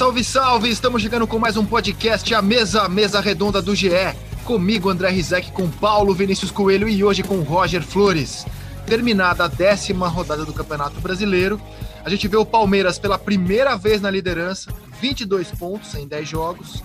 Salve, salve! Estamos chegando com mais um podcast, a mesa, mesa redonda do GE. Comigo, André Rizek, com Paulo Vinícius Coelho e hoje com Roger Flores. Terminada a décima rodada do Campeonato Brasileiro, a gente vê o Palmeiras pela primeira vez na liderança, 22 pontos em 10 jogos.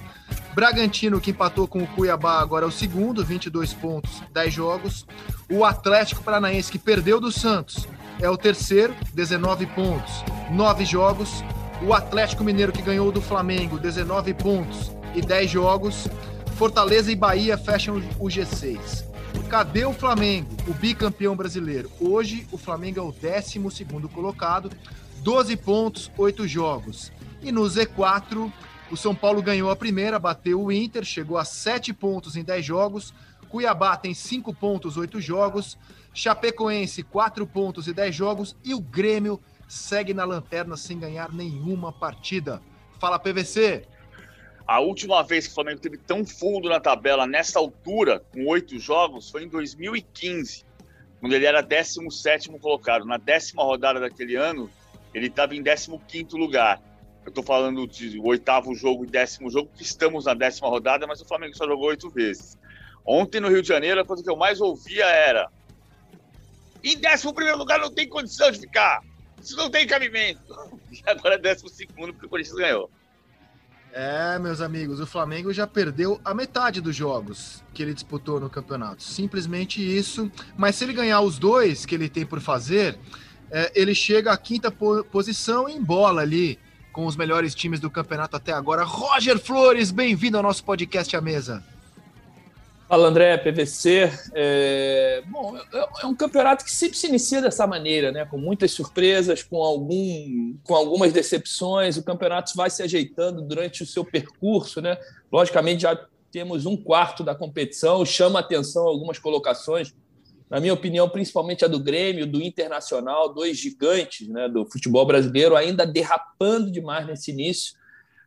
Bragantino, que empatou com o Cuiabá, agora é o segundo, 22 pontos, 10 jogos. O Atlético Paranaense, que perdeu do Santos, é o terceiro, 19 pontos, 9 jogos. O Atlético Mineiro, que ganhou do Flamengo, 19 pontos e 10 jogos. Fortaleza e Bahia fecham o G6. Cadê o Flamengo, o bicampeão brasileiro? Hoje, o Flamengo é o 12 colocado, 12 pontos, 8 jogos. E no Z4, o São Paulo ganhou a primeira, bateu o Inter, chegou a 7 pontos em 10 jogos. Cuiabá tem 5 pontos, 8 jogos. Chapecoense, 4 pontos e 10 jogos. E o Grêmio segue na lanterna sem ganhar nenhuma partida. Fala, PVC. A última vez que o Flamengo teve tão fundo na tabela, nessa altura, com oito jogos, foi em 2015, quando ele era 17 colocado. Na décima rodada daquele ano, ele estava em 15 lugar. Eu estou falando de oitavo jogo e décimo jogo, que estamos na décima rodada, mas o Flamengo só jogou oito vezes. Ontem no Rio de Janeiro, a coisa que eu mais ouvia era: em décimo primeiro lugar não tem condição de ficar. Isso não tem cabimento. E agora é décimo segundo porque o Corinthians ganhou. É, meus amigos, o Flamengo já perdeu a metade dos jogos que ele disputou no campeonato. Simplesmente isso. Mas se ele ganhar os dois que ele tem por fazer, é, ele chega à quinta po posição em bola ali com os melhores times do campeonato até agora. Roger Flores, bem-vindo ao nosso podcast à mesa. Fala André, PVC. É... Bom, é, é um campeonato que sempre se inicia dessa maneira, né? Com muitas surpresas, com, algum, com algumas decepções. O campeonato vai se ajeitando durante o seu percurso, né? Logicamente, já temos um quarto da competição, chama atenção algumas colocações. Na minha opinião, principalmente a do Grêmio, do Internacional, dois gigantes né, do futebol brasileiro, ainda derrapando demais nesse início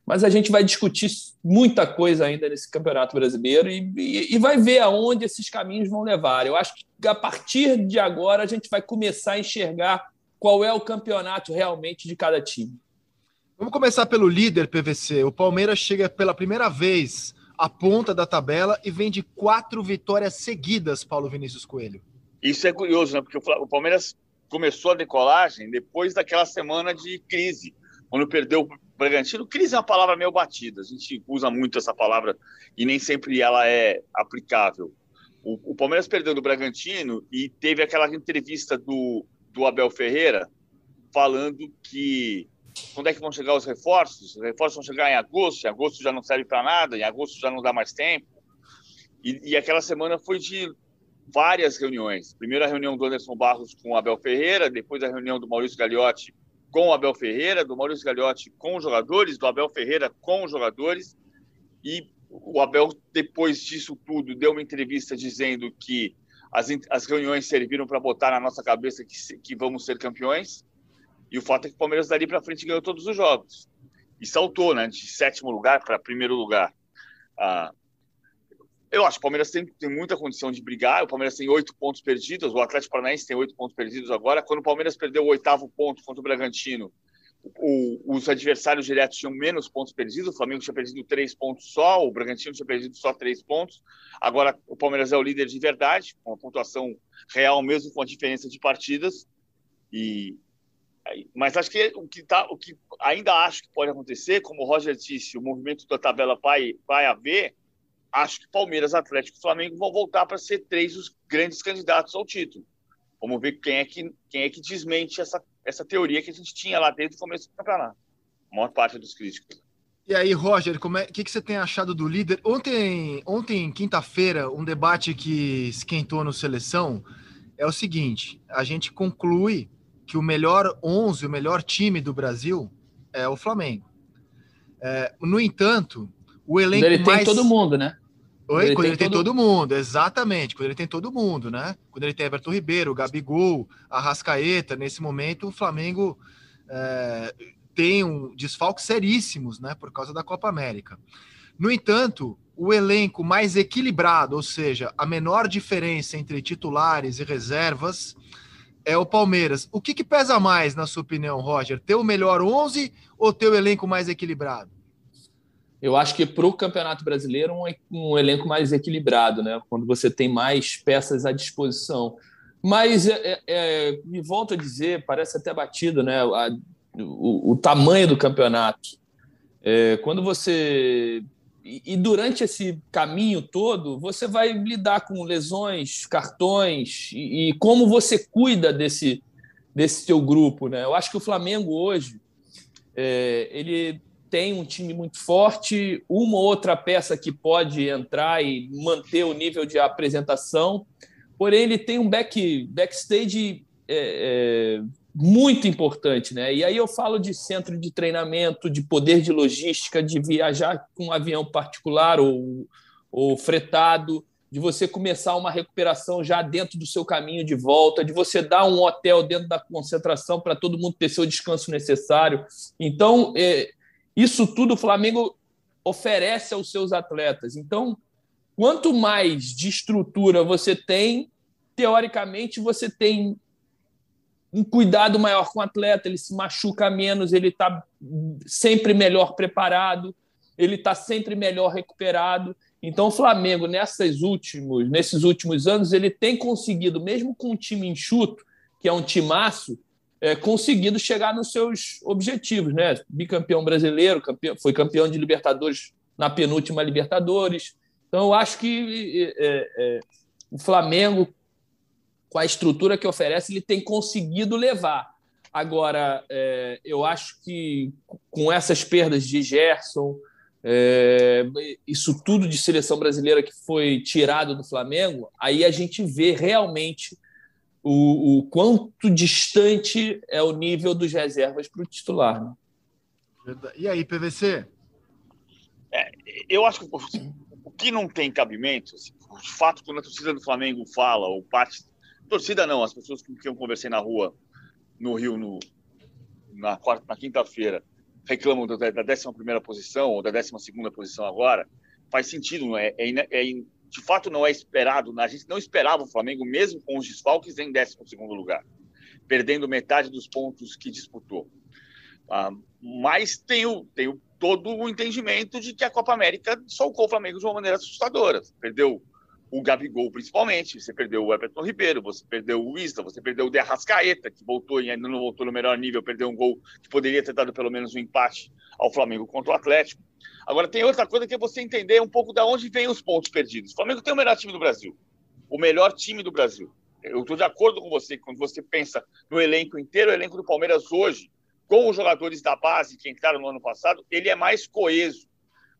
mas a gente vai discutir muita coisa ainda nesse Campeonato Brasileiro e, e, e, vai ver aonde esses caminhos vão levar. Eu acho que a partir de agora a gente vai começar a enxergar qual é o campeonato realmente de cada time. Vamos começar pelo líder PVC. O Palmeiras chega pela primeira vez à ponta da tabela e vem de quatro vitórias seguidas, Paulo Vinícius Coelho. Isso é curioso, né? Porque o Palmeiras começou a decolagem depois daquela semana de crise, quando perdeu Bragantino, crise é uma palavra meio batida, a gente usa muito essa palavra e nem sempre ela é aplicável. O, o Palmeiras perdeu do Bragantino e teve aquela entrevista do, do Abel Ferreira falando que quando é que vão chegar os reforços? Os reforços vão chegar em agosto, em agosto já não serve para nada, em agosto já não dá mais tempo. E, e aquela semana foi de várias reuniões. Primeiro a reunião do Anderson Barros com o Abel Ferreira, depois a reunião do Maurício Gagliotti com o Abel Ferreira, do Maurício Gagliotti com os jogadores, do Abel Ferreira com os jogadores. E o Abel, depois disso tudo, deu uma entrevista dizendo que as, as reuniões serviram para botar na nossa cabeça que, que vamos ser campeões. E o fato é que o Palmeiras dali para frente ganhou todos os jogos. E saltou, né, de sétimo lugar para primeiro lugar. Ah, eu acho que o Palmeiras tem, tem muita condição de brigar. O Palmeiras tem oito pontos perdidos, o Atlético Paranaense tem oito pontos perdidos agora. Quando o Palmeiras perdeu o oitavo ponto contra o Bragantino, o, os adversários diretos tinham menos pontos perdidos. O Flamengo tinha perdido três pontos só, o Bragantino tinha perdido só três pontos. Agora o Palmeiras é o líder de verdade, com a pontuação real mesmo, com a diferença de partidas. E mas acho que o que tá, o que ainda acho que pode acontecer, como o Roger disse, o movimento da tabela vai vai haver acho que Palmeiras, Atlético e Flamengo vão voltar para ser três dos grandes candidatos ao título. Vamos ver quem é que, quem é que desmente essa, essa teoria que a gente tinha lá desde o começo do campeonato. A maior parte dos críticos. E aí, Roger, o é, que, que você tem achado do líder? Ontem, ontem quinta-feira, um debate que esquentou no Seleção é o seguinte: a gente conclui que o melhor 11, o melhor time do Brasil é o Flamengo. É, no entanto, o elenco ele mais... tem todo mundo, né? Oi, quando ele, quando tem, ele tem todo... todo... mundo, exatamente. Quando ele tem todo mundo, né? Quando ele tem Everton Ribeiro, Gabigol, Arrascaeta, nesse momento o Flamengo é, tem um desfalques seríssimos, né? Por causa da Copa América. No entanto, o elenco mais equilibrado, ou seja, a menor diferença entre titulares e reservas, é o Palmeiras. O que, que pesa mais, na sua opinião, Roger? Ter o melhor 11 ou ter o elenco mais equilibrado? Eu acho que para o Campeonato Brasileiro um, um, elenco mais equilibrado, né? Quando você tem mais peças à disposição. Mas é, é, é me volto a dizer, parece até batido, né? A, o, o, tamanho do campeonato. É, quando você e, durante esse caminho todo, você vai lidar com lesões, cartões e, e como você cuida desse desse teu grupo, né? Eu acho que o Flamengo hoje é, ele tem um time muito forte, uma ou outra peça que pode entrar e manter o nível de apresentação, porém ele tem um back, backstage é, é, muito importante, né? E aí eu falo de centro de treinamento, de poder de logística, de viajar com um avião particular ou, ou fretado, de você começar uma recuperação já dentro do seu caminho de volta, de você dar um hotel dentro da concentração para todo mundo ter seu descanso necessário. Então, é, isso tudo o Flamengo oferece aos seus atletas. Então, quanto mais de estrutura você tem, teoricamente você tem um cuidado maior com o atleta, ele se machuca menos, ele está sempre melhor preparado, ele está sempre melhor recuperado. Então, o Flamengo, nessas últimos, nesses últimos anos, ele tem conseguido, mesmo com um time enxuto, que é um timaço, é, conseguido chegar nos seus objetivos, né? Bicampeão brasileiro, campeão, foi campeão de Libertadores na penúltima Libertadores. Então, eu acho que é, é, o Flamengo, com a estrutura que oferece, ele tem conseguido levar. Agora, é, eu acho que com essas perdas de Gerson, é, isso tudo de seleção brasileira que foi tirado do Flamengo, aí a gente vê realmente o, o quanto distante é o nível dos reservas para o titular. Né? E aí, PVC? É, eu acho que o que não tem cabimento, assim, de fato, quando a torcida do Flamengo fala, ou parte. Torcida não, as pessoas com quem eu conversei na rua, no Rio, no, na, quarta, na quinta-feira, reclamam da, da 11 posição, ou da 12 posição agora, faz sentido, é, é, é, de fato não é esperado, a gente não esperava o Flamengo, mesmo com os desfalques, em 12 lugar, perdendo metade dos pontos que disputou. Ah, mas tenho, tenho todo o entendimento de que a Copa América solcou o Flamengo de uma maneira assustadora. Perdeu o Gabigol, principalmente, você perdeu o Everton Ribeiro, você perdeu o Isla, você perdeu o De Arrascaeta, que voltou e ainda não voltou no melhor nível, perdeu um gol que poderia ter dado pelo menos um empate ao Flamengo contra o Atlético. Agora, tem outra coisa que é você entender um pouco de onde vem os pontos perdidos. O Flamengo tem o melhor time do Brasil. O melhor time do Brasil. Eu estou de acordo com você, quando você pensa no elenco inteiro, o elenco do Palmeiras hoje, com os jogadores da base que entraram no ano passado, ele é mais coeso.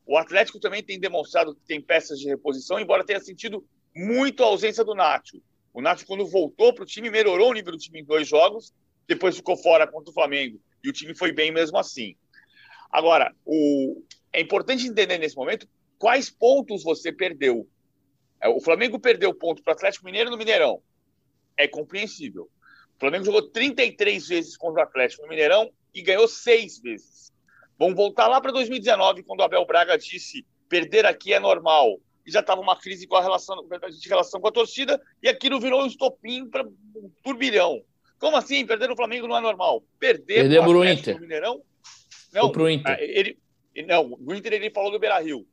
O Atlético também tem demonstrado que tem peças de reposição, embora tenha sentido muito a ausência do Nacho. O Nacho, quando voltou para o time, melhorou o nível do time em dois jogos, depois ficou fora contra o Flamengo, e o time foi bem mesmo assim. Agora, o, é importante entender nesse momento quais pontos você perdeu. É, o Flamengo perdeu ponto para o Atlético Mineiro no Mineirão. É compreensível. O Flamengo jogou 33 vezes contra o Atlético no Mineirão e ganhou seis vezes. Vamos voltar lá para 2019, quando o Abel Braga disse perder aqui é normal. E já estava uma crise com a relação, de relação com a torcida, e aquilo virou um estopim para um turbilhão. Como assim? Perder o Flamengo não é normal. Perder Perder o Inter. no Mineirão? Não, pro Inter. Ah, ele, não, do Inter ele falou do Beira Rio.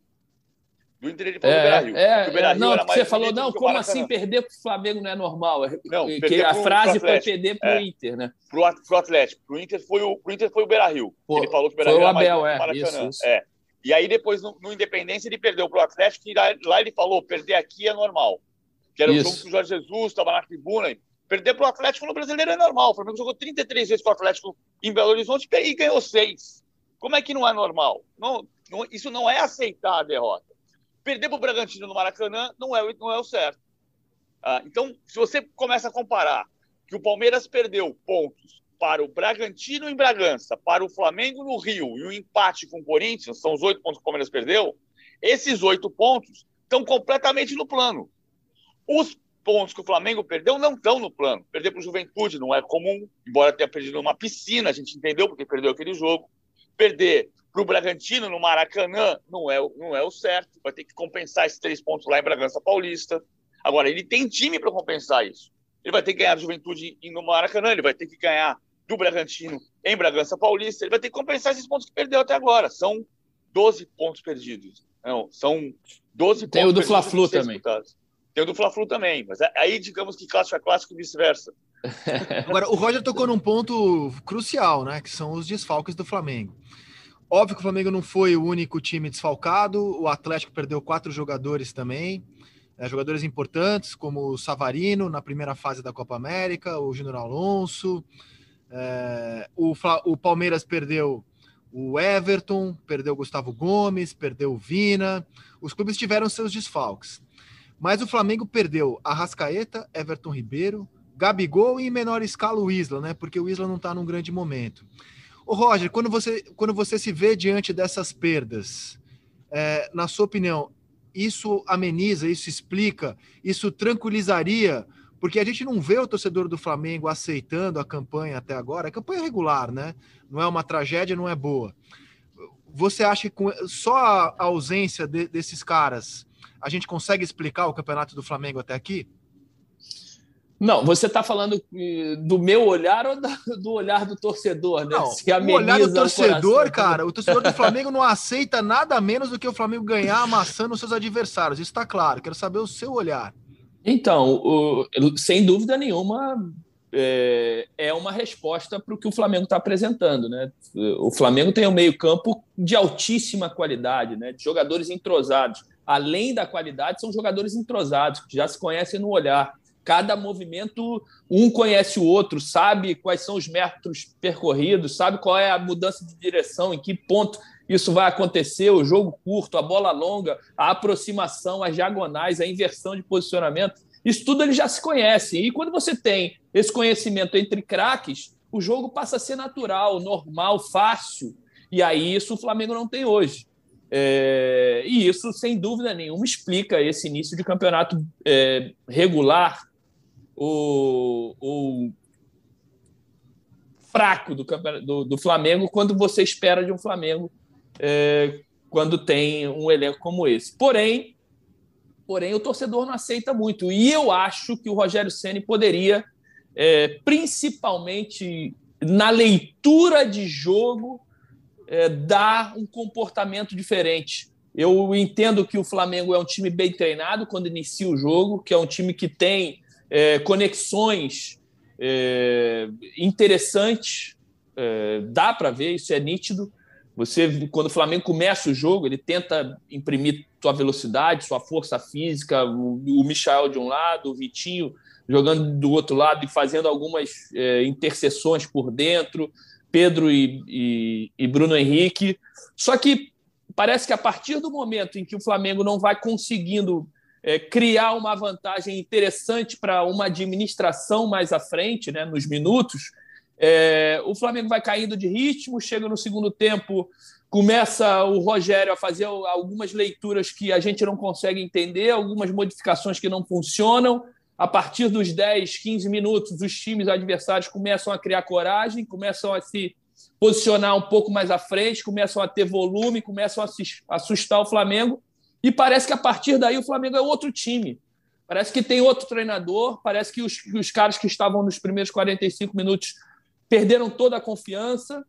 Do Inter ele falou é, do Beira Rio. É, é, não, você falou, não, como assim perder para o Flamengo não é normal? É, não, que a frase foi perder para o é, Inter, né? Para o Atlético. Para o Inter foi o, pro Inter foi o Beira Rio. Pô, ele falou que o Beira Rio foi o Abel, é, isso, isso. é. E aí depois no, no Independência ele perdeu para o Atlético e lá, lá, ele falou perder aqui é normal. Que era o jogo que o Jorge Jesus estava na tribuna. Perder para o Atlético no Brasileiro é normal. O Flamengo jogou 33 vezes com o Atlético em Belo Horizonte e ganhou seis. Como é que não é normal? Não, não, isso não é aceitar a derrota. Perder para o Bragantino no Maracanã não é, não é o certo. Ah, então, se você começa a comparar que o Palmeiras perdeu pontos para o Bragantino em Bragança, para o Flamengo no Rio e o um empate com o Corinthians, são os oito pontos que o Palmeiras perdeu, esses oito pontos estão completamente no plano. Os pontos que o Flamengo perdeu não estão no plano. Perder para o Juventude não é comum, embora tenha perdido uma piscina, a gente entendeu porque perdeu aquele jogo. Perder para o Bragantino no Maracanã não é, não é o certo. Vai ter que compensar esses três pontos lá em Bragança Paulista. Agora, ele tem time para compensar isso. Ele vai ter que ganhar do Juventude no Maracanã, ele vai ter que ganhar do Bragantino em Bragança Paulista, ele vai ter que compensar esses pontos que perdeu até agora. São 12 pontos perdidos. Não, são 12 Tem pontos o do Fla-Flu também. Disputados. Tem o do Fla-Flu também, mas aí digamos que clássico é clássico e vice-versa. Agora, o Roger tocou num ponto crucial, né? Que são os desfalques do Flamengo. Óbvio que o Flamengo não foi o único time desfalcado, o Atlético perdeu quatro jogadores também, é, jogadores importantes, como o Savarino na primeira fase da Copa América, o Júnior Alonso, é, o, o Palmeiras perdeu o Everton, perdeu o Gustavo Gomes, perdeu o Vina, os clubes tiveram seus desfalques. Mas o Flamengo perdeu Arrascaeta, Everton Ribeiro, Gabigol e em menor escala o Isla, né? Porque o Isla não está num grande momento. O Roger, quando você, quando você se vê diante dessas perdas, é, na sua opinião, isso ameniza, isso explica, isso tranquilizaria? Porque a gente não vê o torcedor do Flamengo aceitando a campanha até agora. A campanha é regular, né? Não é uma tragédia, não é boa. Você acha que só a ausência de, desses caras a gente consegue explicar o campeonato do Flamengo até aqui? Não, você está falando eh, do meu olhar ou do olhar do torcedor, né? Não, Se o olhar do torcedor, o cara, o torcedor do Flamengo não aceita nada menos do que o Flamengo ganhar amassando os seus adversários. Isso está claro. Quero saber o seu olhar. Então, o, sem dúvida nenhuma, é, é uma resposta para o que o Flamengo está apresentando, né? O Flamengo tem um meio-campo de altíssima qualidade, né? De jogadores entrosados além da qualidade, são jogadores entrosados, que já se conhecem no olhar. Cada movimento, um conhece o outro, sabe quais são os metros percorridos, sabe qual é a mudança de direção, em que ponto isso vai acontecer, o jogo curto, a bola longa, a aproximação, as diagonais, a inversão de posicionamento. Isso tudo eles já se conhecem. E quando você tem esse conhecimento entre craques, o jogo passa a ser natural, normal, fácil. E aí isso o Flamengo não tem hoje. É, e isso, sem dúvida nenhuma, explica esse início de campeonato é, regular ou, fraco do, do, do, Flamengo quando você espera de um Flamengo é, quando tem um elenco como esse. Porém, porém, o torcedor não aceita muito. E eu acho que o Rogério Ceni poderia, é, principalmente na leitura de jogo, é, dá um comportamento diferente. Eu entendo que o Flamengo é um time bem treinado quando inicia o jogo, que é um time que tem é, conexões é, interessantes, é, dá para ver, isso é nítido. Você, quando o Flamengo começa o jogo, ele tenta imprimir sua velocidade, sua força física, o, o Michael de um lado, o Vitinho jogando do outro lado e fazendo algumas é, interseções por dentro. Pedro e, e, e Bruno Henrique. Só que parece que a partir do momento em que o Flamengo não vai conseguindo é, criar uma vantagem interessante para uma administração mais à frente, né, nos minutos, é, o Flamengo vai caindo de ritmo, chega no segundo tempo, começa o Rogério a fazer algumas leituras que a gente não consegue entender, algumas modificações que não funcionam, a partir dos 10, 15 minutos, os times adversários começam a criar coragem, começam a se posicionar um pouco mais à frente, começam a ter volume, começam a assustar o Flamengo. E parece que a partir daí o Flamengo é outro time. Parece que tem outro treinador, parece que os, os caras que estavam nos primeiros 45 minutos perderam toda a confiança.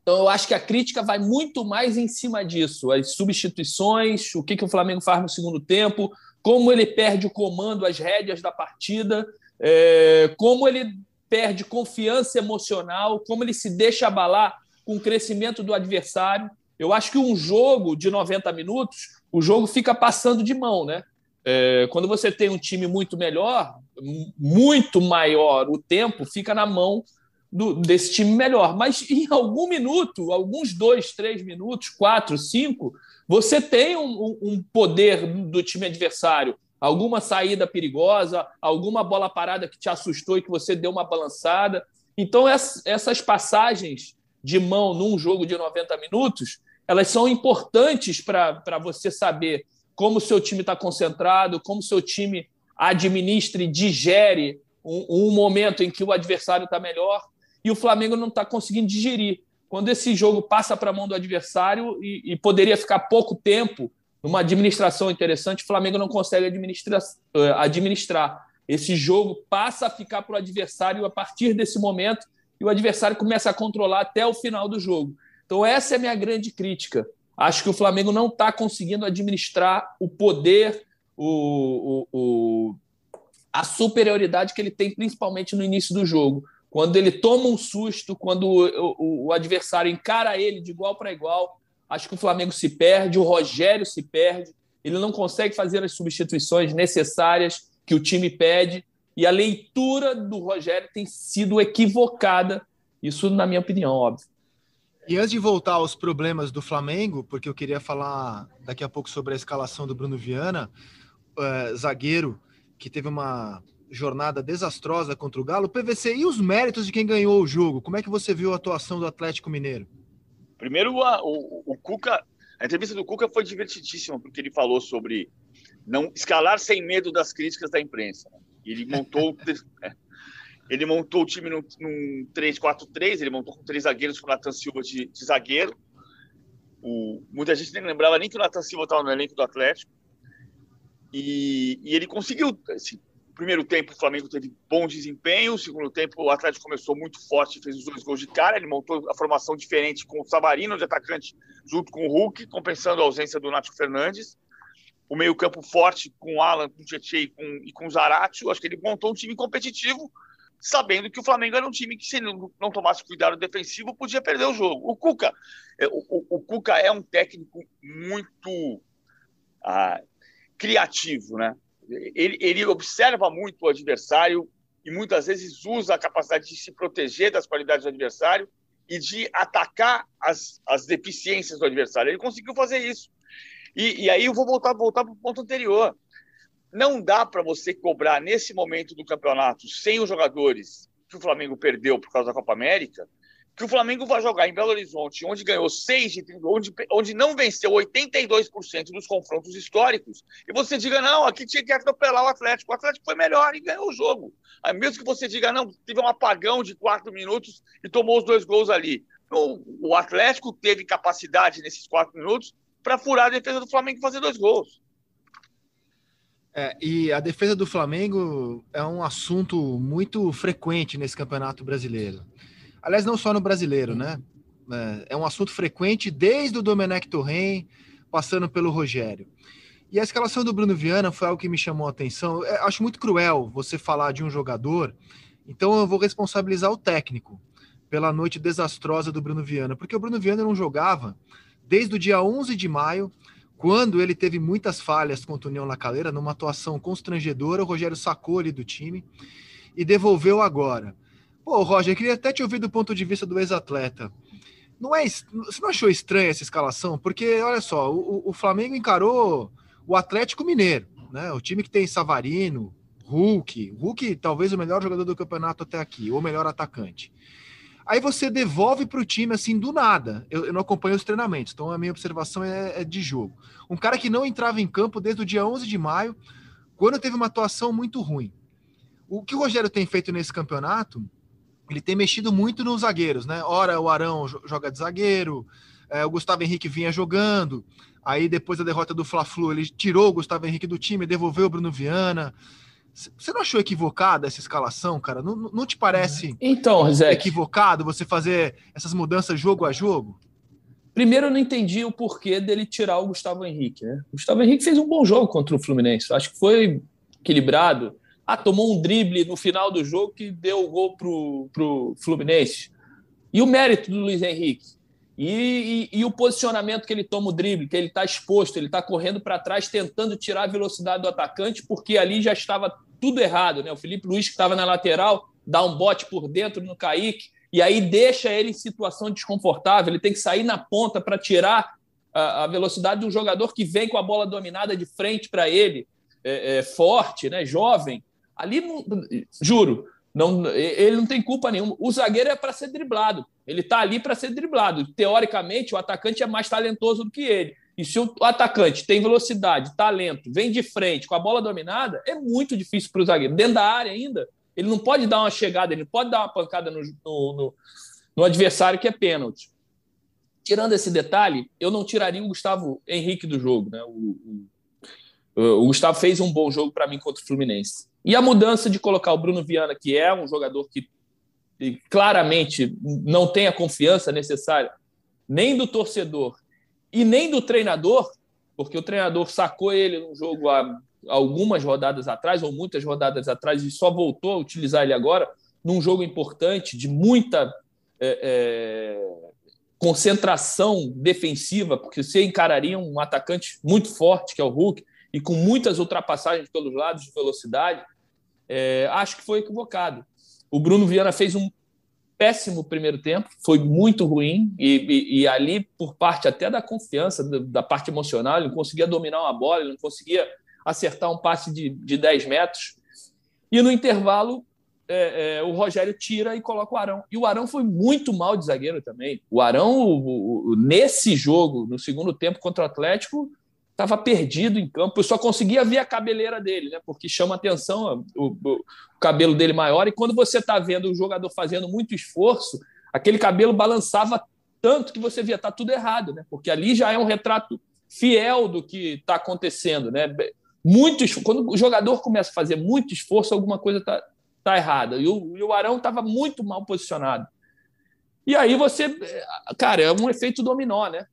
Então, eu acho que a crítica vai muito mais em cima disso. As substituições, o que, que o Flamengo faz no segundo tempo, como ele perde o comando, as rédeas da partida, é, como ele perde confiança emocional, como ele se deixa abalar com o crescimento do adversário. Eu acho que um jogo de 90 minutos, o jogo fica passando de mão, né? É, quando você tem um time muito melhor, muito maior, o tempo fica na mão do, desse time melhor. Mas em algum minuto, alguns dois, três minutos, quatro, cinco, você tem um, um poder do time adversário, alguma saída perigosa, alguma bola parada que te assustou e que você deu uma balançada. Então, essas passagens de mão num jogo de 90 minutos, elas são importantes para você saber como o seu time está concentrado, como o seu time administra e digere um, um momento em que o adversário está melhor e o Flamengo não está conseguindo digerir quando esse jogo passa para a mão do adversário e, e, poderia ficar pouco tempo numa administração interessante, o Flamengo não consegue eh, administrar. Esse jogo passa a ficar para o adversário a partir desse momento e o adversário começa a controlar até o final do jogo. Então, essa é a minha grande crítica. Acho que o Flamengo não está conseguindo administrar o poder, o, o, o, a superioridade que ele tem, principalmente no início do jogo. Quando ele toma um susto, quando o, o adversário encara ele de igual para igual, acho que o Flamengo se perde, o Rogério se perde, ele não consegue fazer as substituições necessárias que o time pede, e a leitura do Rogério tem sido equivocada, isso na minha opinião, óbvio. E antes de voltar aos problemas do Flamengo, porque eu queria falar daqui a pouco sobre a escalação do Bruno Viana, uh, zagueiro que teve uma jornada desastrosa contra o Galo. PVC, e os méritos de quem ganhou o jogo? Como é que você viu a atuação do Atlético Mineiro? Primeiro, a, o, o Cuca, a entrevista do Cuca foi divertidíssima, porque ele falou sobre não escalar sem medo das críticas da imprensa. Ele montou ele montou o time num, num 3-4-3, ele montou com três zagueiros com o Nathan Silva de, de zagueiro. O, muita gente nem lembrava nem que o Nathan Silva estava no elenco do Atlético. E, e ele conseguiu. Assim, primeiro tempo, o Flamengo teve bom desempenho. O segundo tempo, o Atlético começou muito forte, fez os dois gols de cara. Ele montou a formação diferente com o Savarino de atacante, junto com o Hulk, compensando a ausência do Nacho Fernandes. O meio-campo forte com o Alan, com o Tietchan e com, e com o Zaratio. Acho que ele montou um time competitivo sabendo que o Flamengo era um time que, se não, não tomasse cuidado defensivo, podia perder o jogo. O Cuca, é, o, o, o Cuca é um técnico muito ah, criativo, né? Ele, ele observa muito o adversário e muitas vezes usa a capacidade de se proteger das qualidades do adversário e de atacar as, as deficiências do adversário. Ele conseguiu fazer isso. E, e aí eu vou voltar, voltar para o ponto anterior não dá para você cobrar nesse momento do campeonato, sem os jogadores que o Flamengo perdeu por causa da Copa América, que o Flamengo vai jogar em Belo Horizonte, onde ganhou 6 de onde, onde não venceu 82% dos confrontos históricos, e você diga, não, aqui tinha que atropelar o Atlético. O Atlético foi melhor e ganhou o jogo. Aí mesmo que você diga, não, teve um apagão de quatro minutos e tomou os dois gols ali. O, o Atlético teve capacidade nesses quatro minutos para furar a defesa do Flamengo e fazer dois gols. É, e a defesa do Flamengo é um assunto muito frequente nesse campeonato brasileiro. Aliás, não só no brasileiro, né? É, é um assunto frequente desde o Domenech Torren, passando pelo Rogério. E a escalação do Bruno Viana foi algo que me chamou a atenção. Eu acho muito cruel você falar de um jogador, então eu vou responsabilizar o técnico pela noite desastrosa do Bruno Viana, porque o Bruno Viana não jogava desde o dia 11 de maio quando ele teve muitas falhas contra o União Lacaleira, numa atuação constrangedora, o Rogério sacou ele do time e devolveu agora. Pô, Roger, queria até te ouvir do ponto de vista do ex-atleta. Não é, você não achou estranha essa escalação? Porque, olha só, o, o Flamengo encarou o Atlético Mineiro, né? O time que tem Savarino, Hulk, Hulk talvez o melhor jogador do campeonato até aqui, ou melhor atacante. Aí você devolve para o time assim do nada. Eu, eu, não acompanho os treinamentos, então a minha observação é, é, de jogo. Um cara que não entrava em campo desde o dia 11 de maio, quando teve uma atuação muito ruim. O que o Rogério tem feito nesse campeonato, ele tem mexido muito nos zagueiros, né? Ora o Arão joga de zagueiro, é, o Gustavo Henrique vinha jogando. Aí depois da derrota do Fla-Flu, ele tirou o Gustavo Henrique do time, devolveu o Bruno Viana. Você não achou equivocada essa escalação, cara? Não, não te parece então, equivocado você fazer essas mudanças jogo a jogo? Primeiro, eu não entendi o porquê dele tirar o Gustavo Henrique. Né? O Gustavo Henrique fez um bom jogo contra o Fluminense. Acho que foi equilibrado. Ah, tomou um drible no final do jogo que deu o gol pro, pro Fluminense. E o mérito do Luiz Henrique? E, e, e, o posicionamento que ele toma o drible, que ele está exposto, ele está correndo para trás, tentando tirar a velocidade do atacante, porque ali já estava tudo errado. Né? O Felipe Luiz, que estava na lateral, dá um bote por dentro no Kaique, e aí deixa ele em situação desconfortável. Ele tem que sair na ponta para tirar a, a, velocidade de um jogador que vem com a bola dominada de frente para ele, é, é, forte, né? jovem. Ali, juro, não, ele não tem culpa nenhuma. O zagueiro é para ser driblado. Ele está ali para ser driblado. Teoricamente, o atacante é mais talentoso do que ele. E se o atacante tem velocidade, talento, vem de frente com a bola dominada, é muito difícil para o zagueiro. Dentro da área ainda, ele não pode dar uma chegada, ele pode dar uma pancada no, no, no, no adversário que é pênalti. Tirando esse detalhe, eu não tiraria o Gustavo Henrique do jogo. Né? O, o, o Gustavo fez um bom jogo para mim contra o Fluminense. E a mudança de colocar o Bruno Viana, que é um jogador que claramente não tem a confiança necessária nem do torcedor e nem do treinador, porque o treinador sacou ele no jogo há algumas rodadas atrás, ou muitas rodadas atrás, e só voltou a utilizar ele agora, num jogo importante, de muita é, é, concentração defensiva, porque você encararia um atacante muito forte, que é o Hulk, e com muitas ultrapassagens pelos lados de velocidade, é, acho que foi equivocado. O Bruno Viana fez um péssimo primeiro tempo, foi muito ruim, e, e, e ali, por parte até da confiança, da, da, parte emocional, ele não conseguia dominar uma bola, ele não conseguia acertar um passe de, de 10 metros. E no intervalo, é, é, o Rogério tira e coloca o Arão. E o Arão foi muito mal de zagueiro também. O Arão, o, o, nesse jogo, no segundo tempo contra o Atlético, estava perdido em campo. Eu só conseguia ver a cabeleira dele, né? Porque chama atenção o, o cabelo dele maior. E quando você está vendo o jogador fazendo muito esforço, aquele cabelo balançava tanto que você via tá tudo errado, né? Porque ali já é um retrato fiel do que está acontecendo, né? Muito quando o jogador começa a fazer muito esforço, alguma coisa está tá errada. E o, e o Arão estava muito mal posicionado. E aí você, cara, é um efeito dominó, né?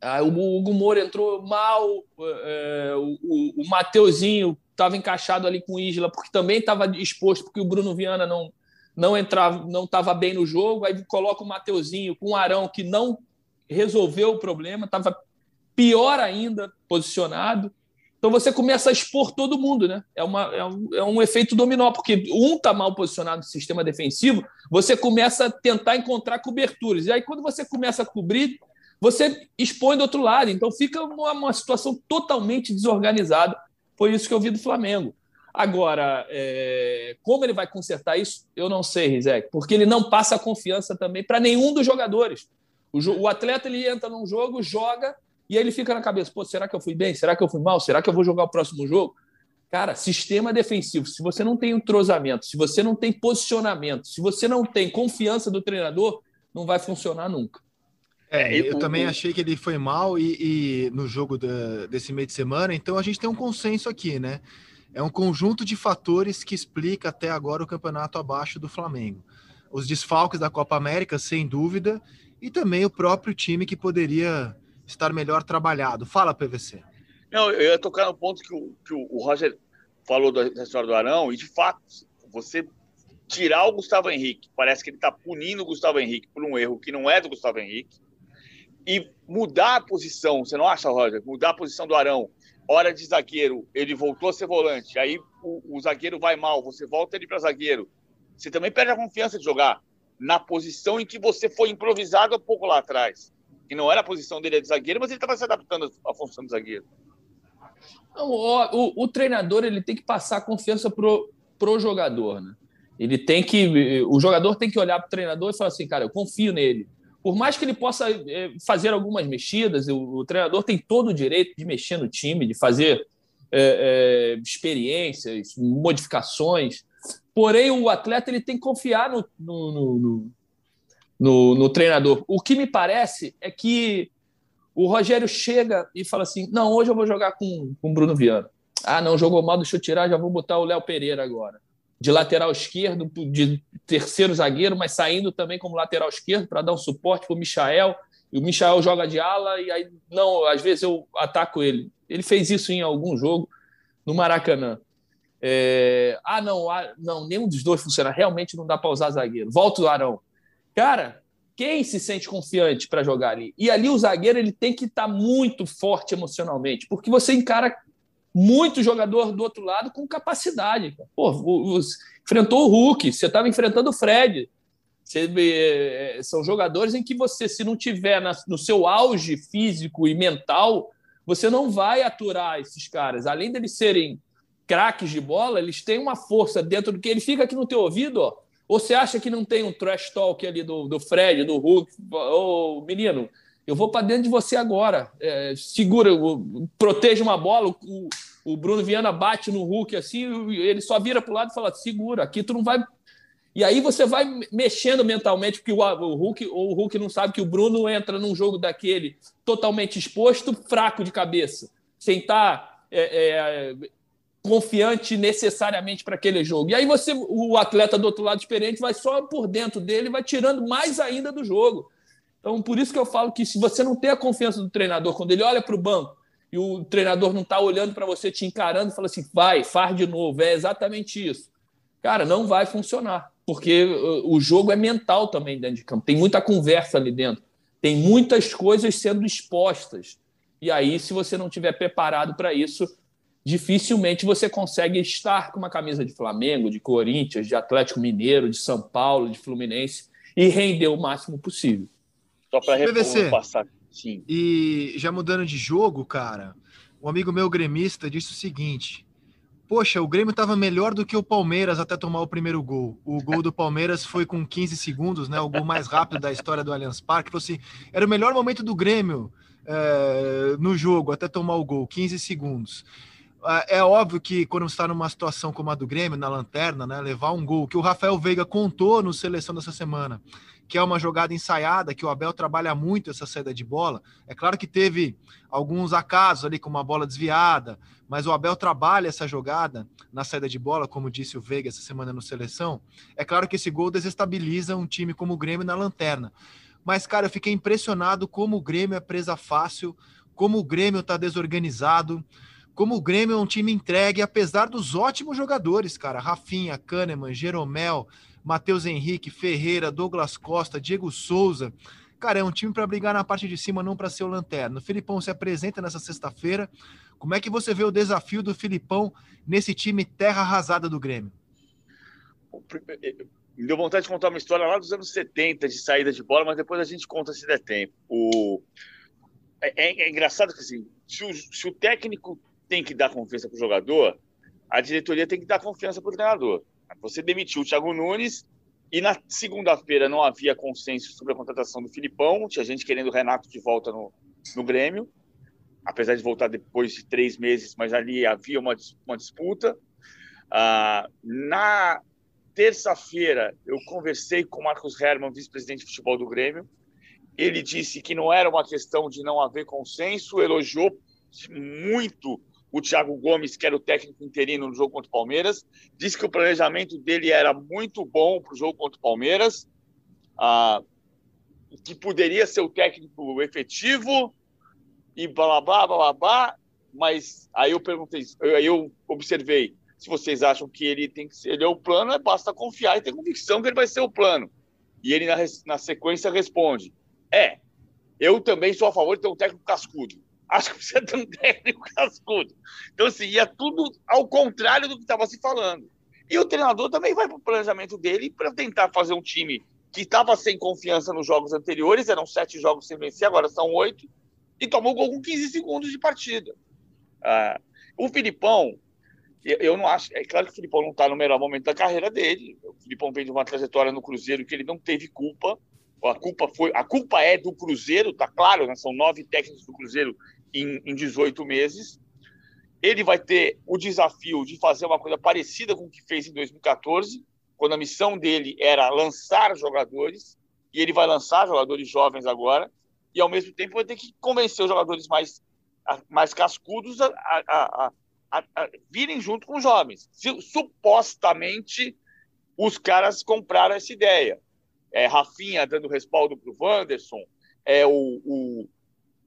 Ah, o Hugo Moura entrou mal, é, o, Mateuzinho estava encaixado ali com o Isla, porque também estava exposto, porque o Bruno Viana não não entrava, não estava bem no jogo, aí coloca o Mateuzinho com o Arão, que não resolveu o problema, estava pior ainda posicionado. Então você começa a expor todo mundo, né? É, uma, é, um, é um efeito dominó, porque um está mal posicionado no sistema defensivo, você começa a tentar encontrar coberturas. E aí, quando você começa a cobrir, você expõe do outro lado. Então fica uma, uma situação totalmente desorganizada. Foi isso que eu vi do Flamengo. Agora, é, como ele vai consertar isso, eu não sei, Rizek, porque ele não passa confiança também para nenhum dos jogadores. O, o, atleta ele entra num jogo, joga, e aí ele fica na cabeça: pô, será que eu fui bem? Será que eu fui mal? Será que eu vou jogar o próximo jogo? Cara, sistema defensivo, se você não tem entrosamento, se você não tem posicionamento, se você não tem confiança do treinador, não vai funcionar nunca. É, é, eu o, também achei que ele foi mal e, e no jogo da, desse meio de semana, então a gente tem um consenso aqui, né? É um conjunto de fatores que explica até agora o campeonato abaixo do Flamengo. Os desfalques da Copa América, sem dúvida, e também o próprio time que poderia estar melhor trabalhado. Fala, PVC. Não, eu ia tocar no ponto que o, que o Roger falou da história do Arão, e de fato, você tirar o Gustavo Henrique, parece que ele está punindo o Gustavo Henrique por um erro que não é do Gustavo Henrique, e mudar a posição, você não acha, Roger? Mudar a posição do Arão. Hora de zagueiro, ele voltou a ser volante. Aí o, o zagueiro vai mal, você volta ele para zagueiro. Você também perde a confiança de jogar na posição em que você foi improvisado há pouco lá atrás. Que não era a posição dele de zagueiro, mas ele estava se adaptando à função de zagueiro. Não, o, o, o, treinador ele tem que passar confiança pro, pro jogador, né? Ele tem que, o jogador tem que olhar para o treinador e falar assim, cara, eu confio nele por mais que ele possa é, fazer algumas mexidas, o, o treinador tem todo o direito de mexer no time, de fazer é, é, experiências, modificações. Porém, o atleta ele tem que confiar no, no, no, no, no treinador. O que me parece é que o Rogério chega e fala assim: não, hoje eu vou jogar com o Bruno Viana. Ah, não, jogou mal, deixa eu tirar, já vou botar o Léo Pereira agora de lateral esquerdo, de terceiro zagueiro, mas saindo também como lateral esquerdo para dar um suporte para o Michael. E o Michael joga de ala e aí, não, às vezes eu ataco ele. Ele fez isso em algum jogo no Maracanã. É... Ah, não, ah, não, nenhum dos dois funciona. Realmente não dá para usar zagueiro. Volta o Arão. Cara, quem se sente confiante para jogar ali? E ali o zagueiro ele tem que estar tá muito forte emocionalmente, porque você encara muito jogador do outro lado com capacidade. Pô, os, enfrentou o Hulk, você estava enfrentando o Fred. Você, é, são jogadores em que você, se não tiver na, no seu auge físico e mental, você não vai aturar esses caras. Além deles serem craques de bola, eles têm uma força dentro do que ele fica aqui no teu ouvido, ó. Ou você acha que não tem um trash talk ali do, do Fred, do Hulk? Ô, menino, eu vou para dentro de você agora. É, segura, proteja uma bola. O, o, Bruno Viana bate no Hulk assim, ele só vira para o lado e fala: segura, aqui tu não vai. E aí você vai mexendo mentalmente, porque o, o, Hulk, o Hulk não sabe que o Bruno entra num jogo daquele totalmente exposto, fraco de cabeça, sem estar tá, é, é, confiante necessariamente para aquele jogo. E aí você, o atleta do outro lado experiente, vai só por dentro dele, vai tirando mais ainda do jogo. Então, por isso que eu falo que se você não tem a confiança do treinador, quando ele olha para o banco e o treinador não está olhando para você, te encarando fala assim, vai, faz de novo, é exatamente isso. Cara, não vai funcionar, porque uh, o jogo é mental também dentro de campo. Tem muita conversa ali dentro, tem muitas coisas sendo expostas. E aí, se você não tiver preparado para isso, dificilmente você consegue estar com uma camisa de Flamengo, de Corinthians, de Atlético Mineiro, de São Paulo, de Fluminense e render o máximo possível. Só para passar. Sim. E já mudando de jogo, cara, um amigo meu gremista disse o seguinte: Poxa, o Grêmio estava melhor do que o Palmeiras até tomar o primeiro gol. O gol do Palmeiras foi com 15 segundos, né? O gol mais rápido da história do Allianz Parque. Falou assim: era o melhor momento do Grêmio é, no jogo até tomar o gol, 15 segundos. É, é óbvio que quando você está numa situação como a do Grêmio, na lanterna, né? Levar um gol, que o Rafael Veiga contou no seleção dessa semana que é uma jogada ensaiada, que o Abel trabalha muito essa saída de bola. É claro que teve alguns acasos ali com uma bola desviada, mas o Abel trabalha essa jogada na saída de bola, como disse o Veiga essa semana no seleção. É claro que esse gol desestabiliza um time como o Grêmio na lanterna. Mas, cara, eu fiquei impressionado como o Grêmio é presa fácil, como o Grêmio está desorganizado, como o Grêmio é um time entregue, apesar dos ótimos jogadores, cara. Rafinha, Kahneman, Jeromel, Matheus Henrique, Ferreira, Douglas Costa, Diego Souza. Cara, é um time para brigar na parte de cima, não para ser o lanterna. O Filipão se apresenta nessa sexta-feira. Como é que você vê o desafio do Filipão nesse time terra arrasada do Grêmio? Me deu vontade de contar uma história lá dos anos 70 de saída de bola, mas depois a gente conta se der tempo. O... É, é, é engraçado que assim, se o, se o técnico tem que dar confiança para o jogador, a diretoria tem que dar confiança para o treinador. Você demitiu o Thiago Nunes e na segunda-feira não havia consenso sobre a contratação do Filipão, tinha gente querendo o Renato de volta no, no Grêmio, apesar de voltar depois de três meses, mas ali havia uma, uma disputa. Ah, na terça-feira, eu conversei com o Marcos Herman, vice-presidente de futebol do Grêmio. Ele disse que não era uma questão de não haver consenso, elogiou muito o Thiago Gomes, que era o técnico interino no jogo contra o Palmeiras, disse que o planejamento dele era muito bom para o jogo contra o Palmeiras, ah, que poderia ser o técnico efetivo e blá blá blá blá blá, mas aí eu perguntei, aí eu observei, se vocês acham que ele tem que ser, ele é o plano, é basta confiar e ter convicção que ele vai ser o plano. E ele na, na sequência responde: é, eu também sou a favor de ter um técnico cascudo acho que precisa ter um técnico cascudo. Então, assim, ia tudo ao contrário do que estava se falando. E o treinador também vai para o planejamento dele para tentar fazer um time que estava sem confiança nos jogos anteriores, eram sete jogos sem vencer, agora são oito, e tomou gol com 15 segundos de partida. Ah, o Filipão, eu, eu, não acho. É claro que o Filipão não está no melhor momento da carreira dele. O Filipão vem de uma trajetória no Cruzeiro que ele não teve culpa. A culpa foi, a culpa é do Cruzeiro, tá claro, né? São nove técnicos do Cruzeiro em, em 18 meses. Ele vai ter o desafio de fazer uma coisa parecida com o que fez em 2014, quando a missão dele era lançar jogadores, e ele vai lançar jogadores jovens agora, e ao mesmo tempo vai ter que convencer os jogadores mais, mais cascudos a, a, a, a virem junto com os jovens. Supostamente os caras compraram essa ideia. É, Rafinha dando respaldo para o Wanderson, é, o,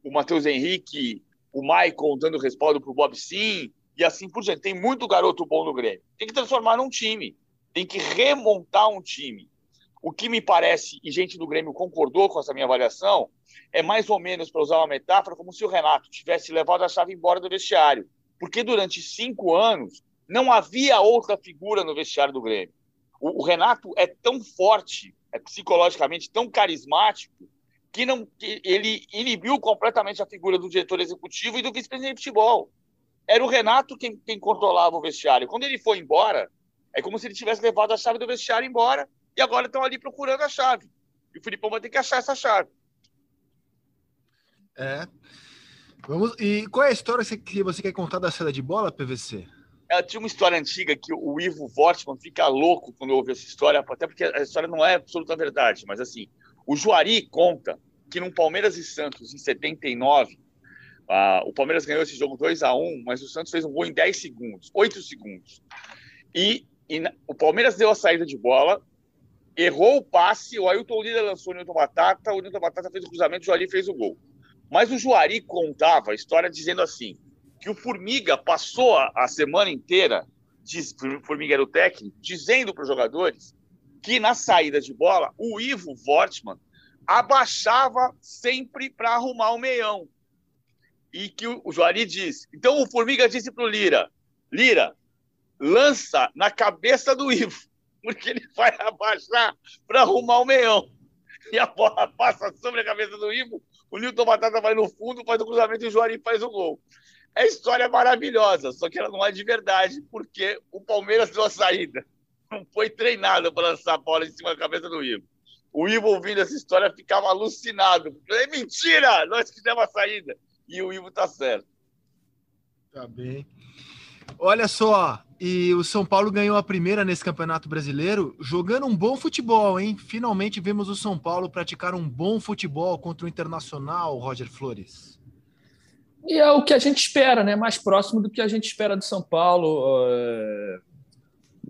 o Matheus Henrique, o Michael dando respaldo para o Bob Sim, e assim por diante. Tem muito garoto bom no Grêmio. Tem que transformar num time, tem que remontar um time. O que me parece, e gente do Grêmio concordou com essa minha avaliação, é mais ou menos, para usar uma metáfora, como se o Renato tivesse levado a chave embora do vestiário. Porque durante cinco anos não havia outra figura no vestiário do Grêmio. O, o Renato é tão forte, é psicologicamente tão carismático, que não que ele inibiu completamente a figura do diretor executivo e do vice-presidente de futebol. Era o Renato quem, quem controlava o vestiário. Quando ele foi embora, é como se ele tivesse levado a chave do vestiário embora e agora estão ali procurando a chave. E o Filipão vai ter que achar essa chave. É. Vamos, e qual é a história que você quer contar da saída de bola, PVC? Ela tinha uma história antiga que o Ivo Wortmann fica louco quando ouve essa história, até porque a história não é absoluta verdade, mas assim, o Juari conta que no Palmeiras e Santos, em 79, uh, o Palmeiras ganhou esse jogo 2 a 1 mas o Santos fez um gol em 10 segundos, 8 segundos. E, e o Palmeiras deu a saída de bola, errou o passe, o Ailton Lira lançou o Nilton Batata, o Nilton Batata fez o cruzamento, o Juari fez o gol. Mas o Juari contava a história dizendo assim, que o Formiga passou a, a semana inteira, diz, Formiga era o técnico, dizendo para os jogadores que na saída de bola, o Ivo Wortmann abaixava sempre para arrumar o meião. E que o, o Juari disse. Então o Formiga disse para o Lira: Lira, lança na cabeça do Ivo porque ele vai abaixar para arrumar o meião. E a bola passa sobre a cabeça do Ivo, o Nilton Batata vai no fundo, faz o cruzamento e o Juari faz o gol. É história maravilhosa, só que ela não é de verdade, porque o Palmeiras deu a saída. Não foi treinado para lançar a bola em cima da cabeça do Ivo. O Ivo, ouvindo essa história, ficava alucinado. É mentira! Nós fizemos a saída. E o Ivo tá certo. Tá bem. Olha só, e o São Paulo ganhou a primeira nesse Campeonato Brasileiro, jogando um bom futebol, hein? Finalmente vimos o São Paulo praticar um bom futebol contra o Internacional, Roger Flores. E é o que a gente espera, né? Mais próximo do que a gente espera do São Paulo. É...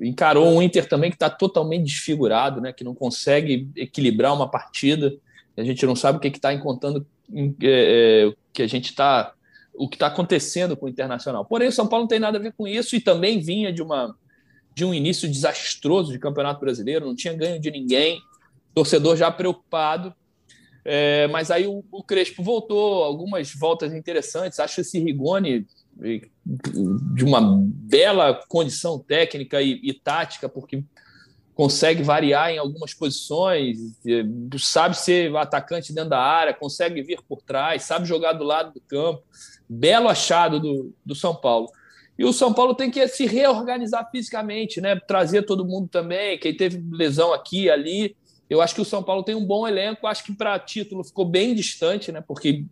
Encarou um Inter também que está totalmente desfigurado, né? Que não consegue equilibrar uma partida. A gente não sabe o que está encontrando, é, é, que a gente está o que está acontecendo com o Internacional. Porém, o São Paulo não tem nada a ver com isso e também vinha de, uma, de um início desastroso de Campeonato Brasileiro, não tinha ganho de ninguém, torcedor já preocupado. É, mas aí o, o, Crespo voltou, algumas voltas interessantes. Acho esse Rigoni de uma bela condição técnica e, e tática, porque consegue variar em algumas posições, sabe ser atacante dentro da área, consegue vir por trás, sabe jogar do lado do campo belo achado do, do São Paulo. E o São Paulo tem que se reorganizar fisicamente, né? Trazer todo mundo também. Quem teve lesão aqui, ali. Eu acho que o São Paulo tem um bom elenco. Acho que para título ficou bem distante, né? Porque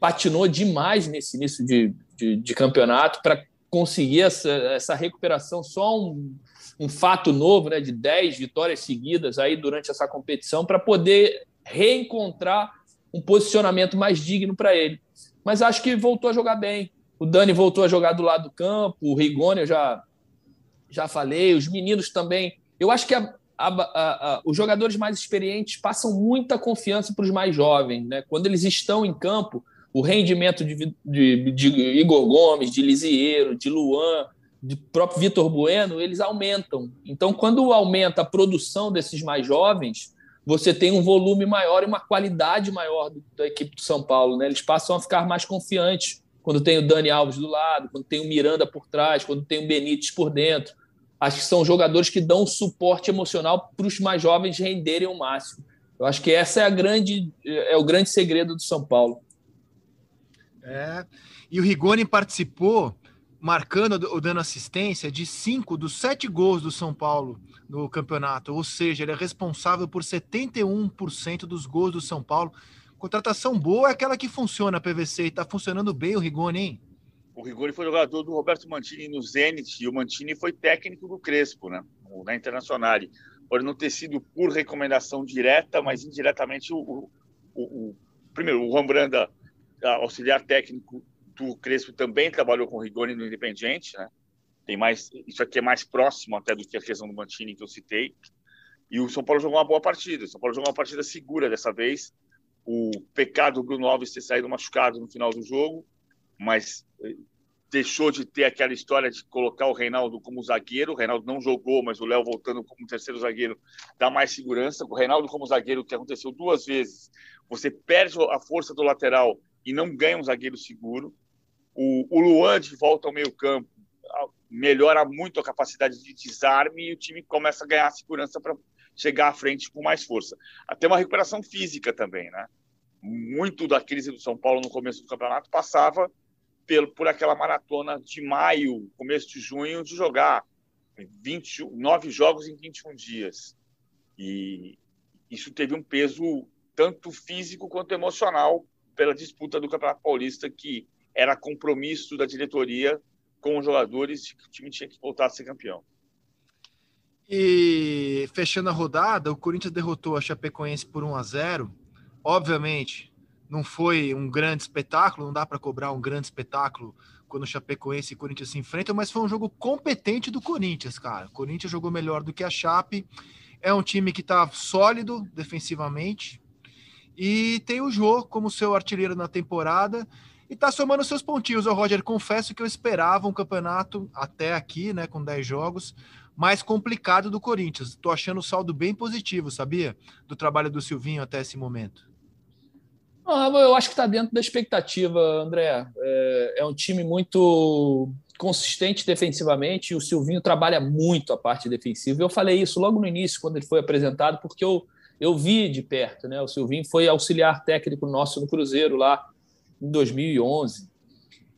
patinou demais nesse início de, de, de campeonato para conseguir essa, essa recuperação. Só um, um fato novo, né? De 10 vitórias seguidas aí durante essa competição para poder reencontrar um posicionamento mais digno para ele mas acho que voltou a jogar bem. O Dani voltou a jogar do lado do campo, o Rigoni eu já, já falei, os meninos também. Eu acho que a, a, a, os jogadores mais experientes passam muita confiança para os mais jovens. Né? Quando eles estão em campo, o rendimento de, de, de Igor Gomes, de Lisieiro, de Luan, de próprio Vitor Bueno, eles aumentam. Então, quando aumenta a produção desses mais jovens, você tem um volume maior e uma qualidade maior da equipe do São Paulo. Né? Eles passam a ficar mais confiantes quando tem o Dani Alves do lado, quando tem o Miranda por trás, quando tem o Benítez por dentro. Acho que são jogadores que dão suporte emocional para os mais jovens renderem o máximo. Eu acho que essa é a grande é o grande segredo do São Paulo. É. E o Rigoni participou marcando ou dando assistência de cinco dos sete gols do São Paulo no campeonato, ou seja, ele é responsável por 71% dos gols do São Paulo. Contratação boa é aquela que funciona, PVC, e está funcionando bem o Rigoni, hein? O Rigoni foi jogador do Roberto Mantini no Zenit e o Mantini foi técnico do Crespo, né? Na Internacional. Pode não ter sido por recomendação direta, mas indiretamente o, o, o, primeiro, o Juan Branda, auxiliar técnico do Crespo, também trabalhou com o Rigoni no Independiente, né? tem mais isso aqui é mais próximo até do que a questão do Mantini que eu citei. E o São Paulo jogou uma boa partida. O São Paulo jogou uma partida segura dessa vez. O pecado do Bruno Alves ter saído machucado no final do jogo, mas eh, deixou de ter aquela história de colocar o Reinaldo como zagueiro. O Reinaldo não jogou, mas o Léo voltando como terceiro zagueiro dá mais segurança. O Reinaldo como zagueiro, que aconteceu duas vezes, você perde a força do lateral e não ganha um zagueiro seguro. O, o Luan de volta ao meio campo melhora muito a capacidade de desarme e o time começa a ganhar segurança para chegar à frente com mais força. Até uma recuperação física também, né? Muito da crise do São Paulo no começo do campeonato passava pelo, por aquela maratona de maio, começo de junho, de jogar 29 jogos em 21 dias. E isso teve um peso tanto físico quanto emocional pela disputa do Campeonato Paulista, que era compromisso da diretoria com os jogadores que o time tinha que voltar a ser campeão. E fechando a rodada, o Corinthians derrotou a Chapecoense por 1 a 0. Obviamente, não foi um grande espetáculo, não dá para cobrar um grande espetáculo quando o Chapecoense e o Corinthians se enfrentam, mas foi um jogo competente do Corinthians, cara. O Corinthians jogou melhor do que a Chape. é um time que está sólido defensivamente e tem o Jô como seu artilheiro na temporada e está somando seus pontinhos. O Roger, confesso que eu esperava um campeonato até aqui, né, com 10 jogos, mais complicado do Corinthians. Estou achando o saldo bem positivo, sabia? Do trabalho do Silvinho até esse momento. Ah, eu acho que está dentro da expectativa, André. É, é, um time muito consistente defensivamente o Silvinho trabalha muito a parte defensiva. Eu falei isso logo no início, quando ele foi apresentado, porque eu, eu vi de perto. Né? O Silvinho foi auxiliar técnico nosso no Cruzeiro lá em 2011.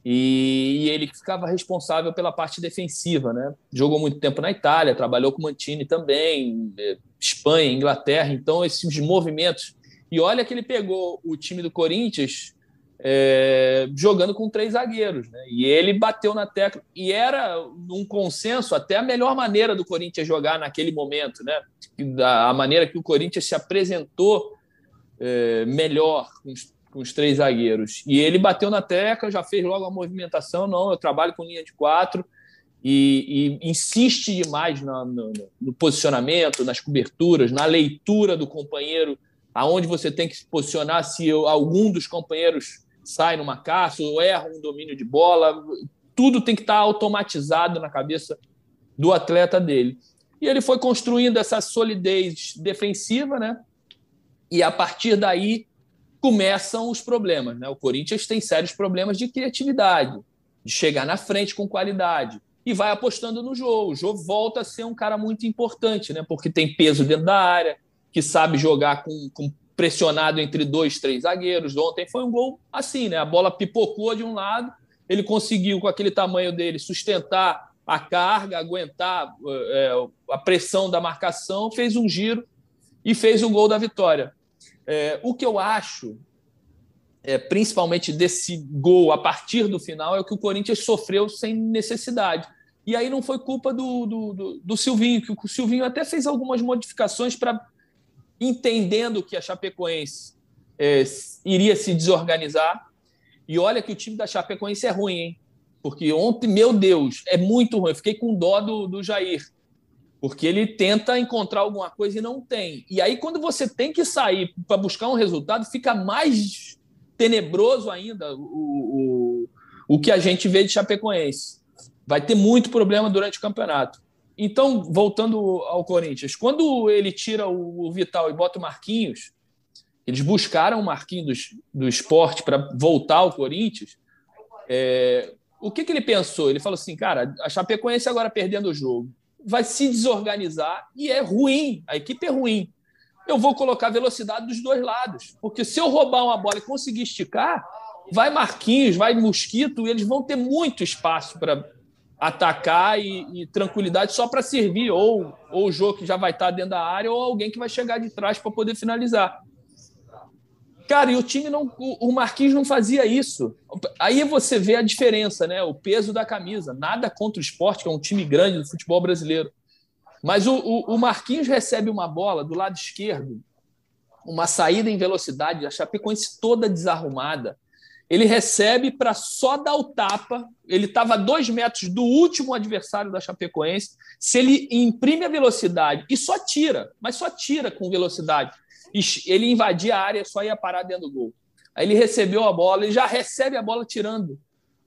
E, ele ficava responsável pela parte defensiva, né? Jogou muito tempo na Itália, trabalhou com Mantini também, é, Espanha, Inglaterra. Então, esses movimentos. E olha que ele pegou o time do Corinthians é, jogando com três zagueiros, né? E ele bateu na tecla. E era um consenso até a melhor maneira do Corinthians jogar naquele momento, né? Da, a maneira que o Corinthians se apresentou é, melhor com os com os três zagueiros. E ele bateu na tecla, já fez logo a movimentação. Não, eu trabalho com linha de quatro e, e insiste demais no, no, no, posicionamento, nas coberturas, na leitura do companheiro, aonde você tem que se posicionar se algum dos companheiros sai numa caça ou erra um domínio de bola. Tudo tem que estar automatizado na cabeça do atleta dele. E ele foi construindo essa solidez defensiva, né? E a partir daí começam os problemas. Né? O Corinthians tem sérios problemas de criatividade, de chegar na frente com qualidade. E vai apostando no jogo. O jogo volta a ser um cara muito importante, né? porque tem peso dentro da área, que sabe jogar com, com pressionado entre dois, três zagueiros. Ontem foi um gol assim, né? A bola pipocou de um lado, ele conseguiu, com aquele tamanho dele, sustentar a carga, aguentar é, a pressão da marcação, fez um giro e fez o gol da vitória. É, o que eu acho, é, principalmente desse gol a partir do final, é que o Corinthians sofreu sem necessidade. E aí não foi culpa do, do, do, do Silvinho, que o Silvinho até fez algumas modificações para entendendo que a Chapecoense é, iria se desorganizar. E olha que o time da Chapecoense é ruim, hein? Porque ontem, meu Deus, é muito ruim. Eu fiquei com dó do, do Jair porque ele tenta encontrar alguma coisa e não tem. E aí, quando você tem que sair para buscar um resultado, fica mais tenebroso ainda o, o, o que a gente vê de Chapecoense. Vai ter muito problema durante o campeonato. Então, voltando ao Corinthians, quando ele tira o Vital e bota o Marquinhos, eles buscaram o Marquinhos do, do esporte para voltar ao Corinthians. É, o que, que ele pensou? Ele falou assim, cara, a Chapecoense agora perdendo o jogo vai se desorganizar e é ruim, a equipe é ruim. Eu vou colocar velocidade dos dois lados, porque se eu roubar uma bola e conseguir esticar, vai Marquinhos, vai Mosquito, e eles vão ter muito espaço para atacar e, e, tranquilidade só para servir, ou, ou o jogo que já vai estar dentro da área, ou alguém que vai chegar de trás para poder finalizar. Cara, e o time não. O Marquinhos não fazia isso. Aí você vê a diferença, né? O peso da camisa. Nada contra o esporte, que é um time grande do futebol brasileiro. Mas o, o, o Marquinhos recebe uma bola do lado esquerdo, uma saída em velocidade, a Chapecoense toda desarrumada. Ele recebe para só dar o tapa. Ele estava a dois metros do último adversário da Chapecoense. Se ele imprime a velocidade e só tira, mas só tira com velocidade ele invadia a área, só ia parar dentro do gol. Aí ele recebeu a bola, ele já recebe a bola tirando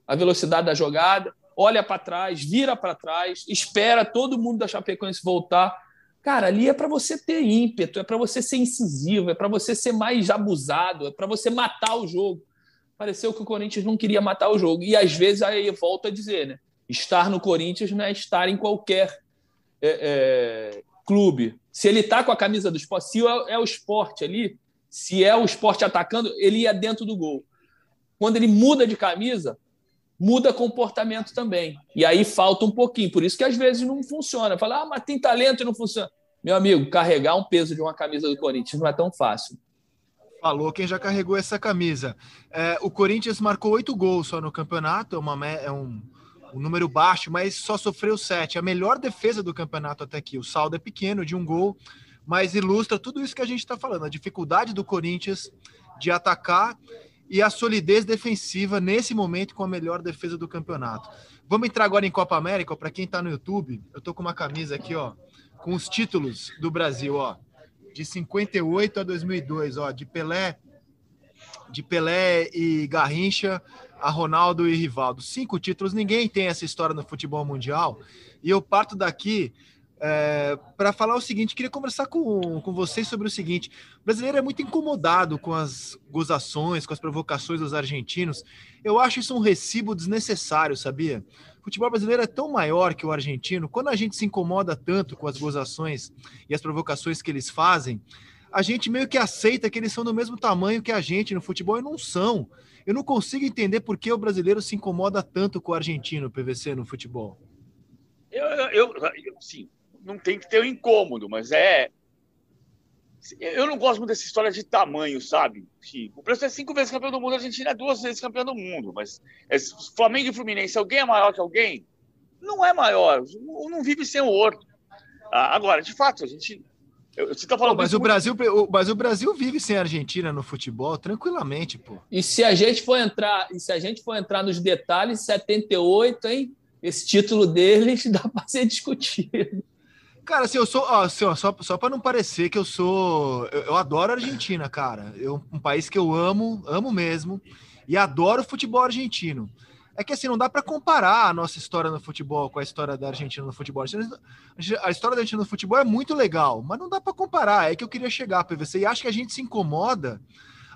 a velocidade da jogada, olha para trás, vira para trás, espera todo mundo da Chapecoense voltar. Cara, ali é para você ter ímpeto, é para você ser incisivo, é para você ser mais abusado, é para você matar o jogo. Pareceu que o Corinthians não queria matar o jogo. E às vezes aí volto a dizer, né? Estar no Corinthians não é estar em qualquer é, é, clube. Se ele está com a camisa do esporte, se é, é o esporte ali, se é o esporte atacando, ele ia dentro do gol. Quando ele muda de camisa, muda comportamento também. E aí falta um pouquinho. Por isso que às vezes não funciona. Fala, ah, mas tem talento e não funciona. Meu amigo, carregar um peso de uma camisa do Corinthians não é tão fácil. Falou quem já carregou essa camisa. É, o Corinthians marcou oito gols só no campeonato, é, uma, é um, um número baixo, mas só sofreu sete. A melhor defesa do campeonato até aqui. O saldo é pequeno, de um gol, mas ilustra tudo isso que a gente está falando: a dificuldade do Corinthians de atacar e a solidez defensiva nesse momento com a melhor defesa do campeonato. Vamos entrar agora em Copa América. Para quem está no YouTube, eu estou com uma camisa aqui, ó, com os títulos do Brasil, ó, de 58 a 2002, ó, de Pelé, de Pelé e Garrincha a Ronaldo e Rivaldo. Cinco títulos, ninguém tem essa história no futebol mundial. E eu parto daqui é, para falar o seguinte: queria conversar com, com vocês sobre o seguinte. O brasileiro é muito incomodado com as gozações, com as provocações dos argentinos. Eu acho isso um recibo desnecessário, sabia? O futebol brasileiro é tão maior que o argentino. Quando a gente se incomoda tanto com as gozações e as provocações que eles fazem, a gente meio que aceita que eles são do mesmo tamanho que a gente no futebol e não são. Eu não consigo entender por que o brasileiro se incomoda tanto com o argentino, PVC, no futebol. Eu, eu, eu sim, não tem que ter um incômodo, mas é. Eu não gosto muito dessa história de tamanho, sabe? O Brasil é cinco vezes campeão do mundo, a Argentina é duas vezes campeão do mundo. Mas é, Flamengo e Fluminense, alguém é maior que alguém? Não é maior. Um não vive sem o outro. Ah, agora, de fato, a gente. Você tá falando pô, mas, o Brasil, mas o Brasil vive sem a Argentina no futebol, tranquilamente, pô. E se a gente for entrar, e se a gente for entrar nos detalhes, 78, hein? Esse título deles dá para ser discutido. Cara, assim, eu sou. Ó, assim, ó, só só para não parecer que eu sou. Eu, eu, adoro a Argentina, cara. Eu, um país que eu amo, amo mesmo. E adoro o futebol argentino. É que assim, não dá para comparar a nossa história no futebol com a história da Argentina no futebol. A história da Argentina no futebol é muito legal, mas não dá para comparar. É que eu queria chegar, PVC. E acho que a gente se incomoda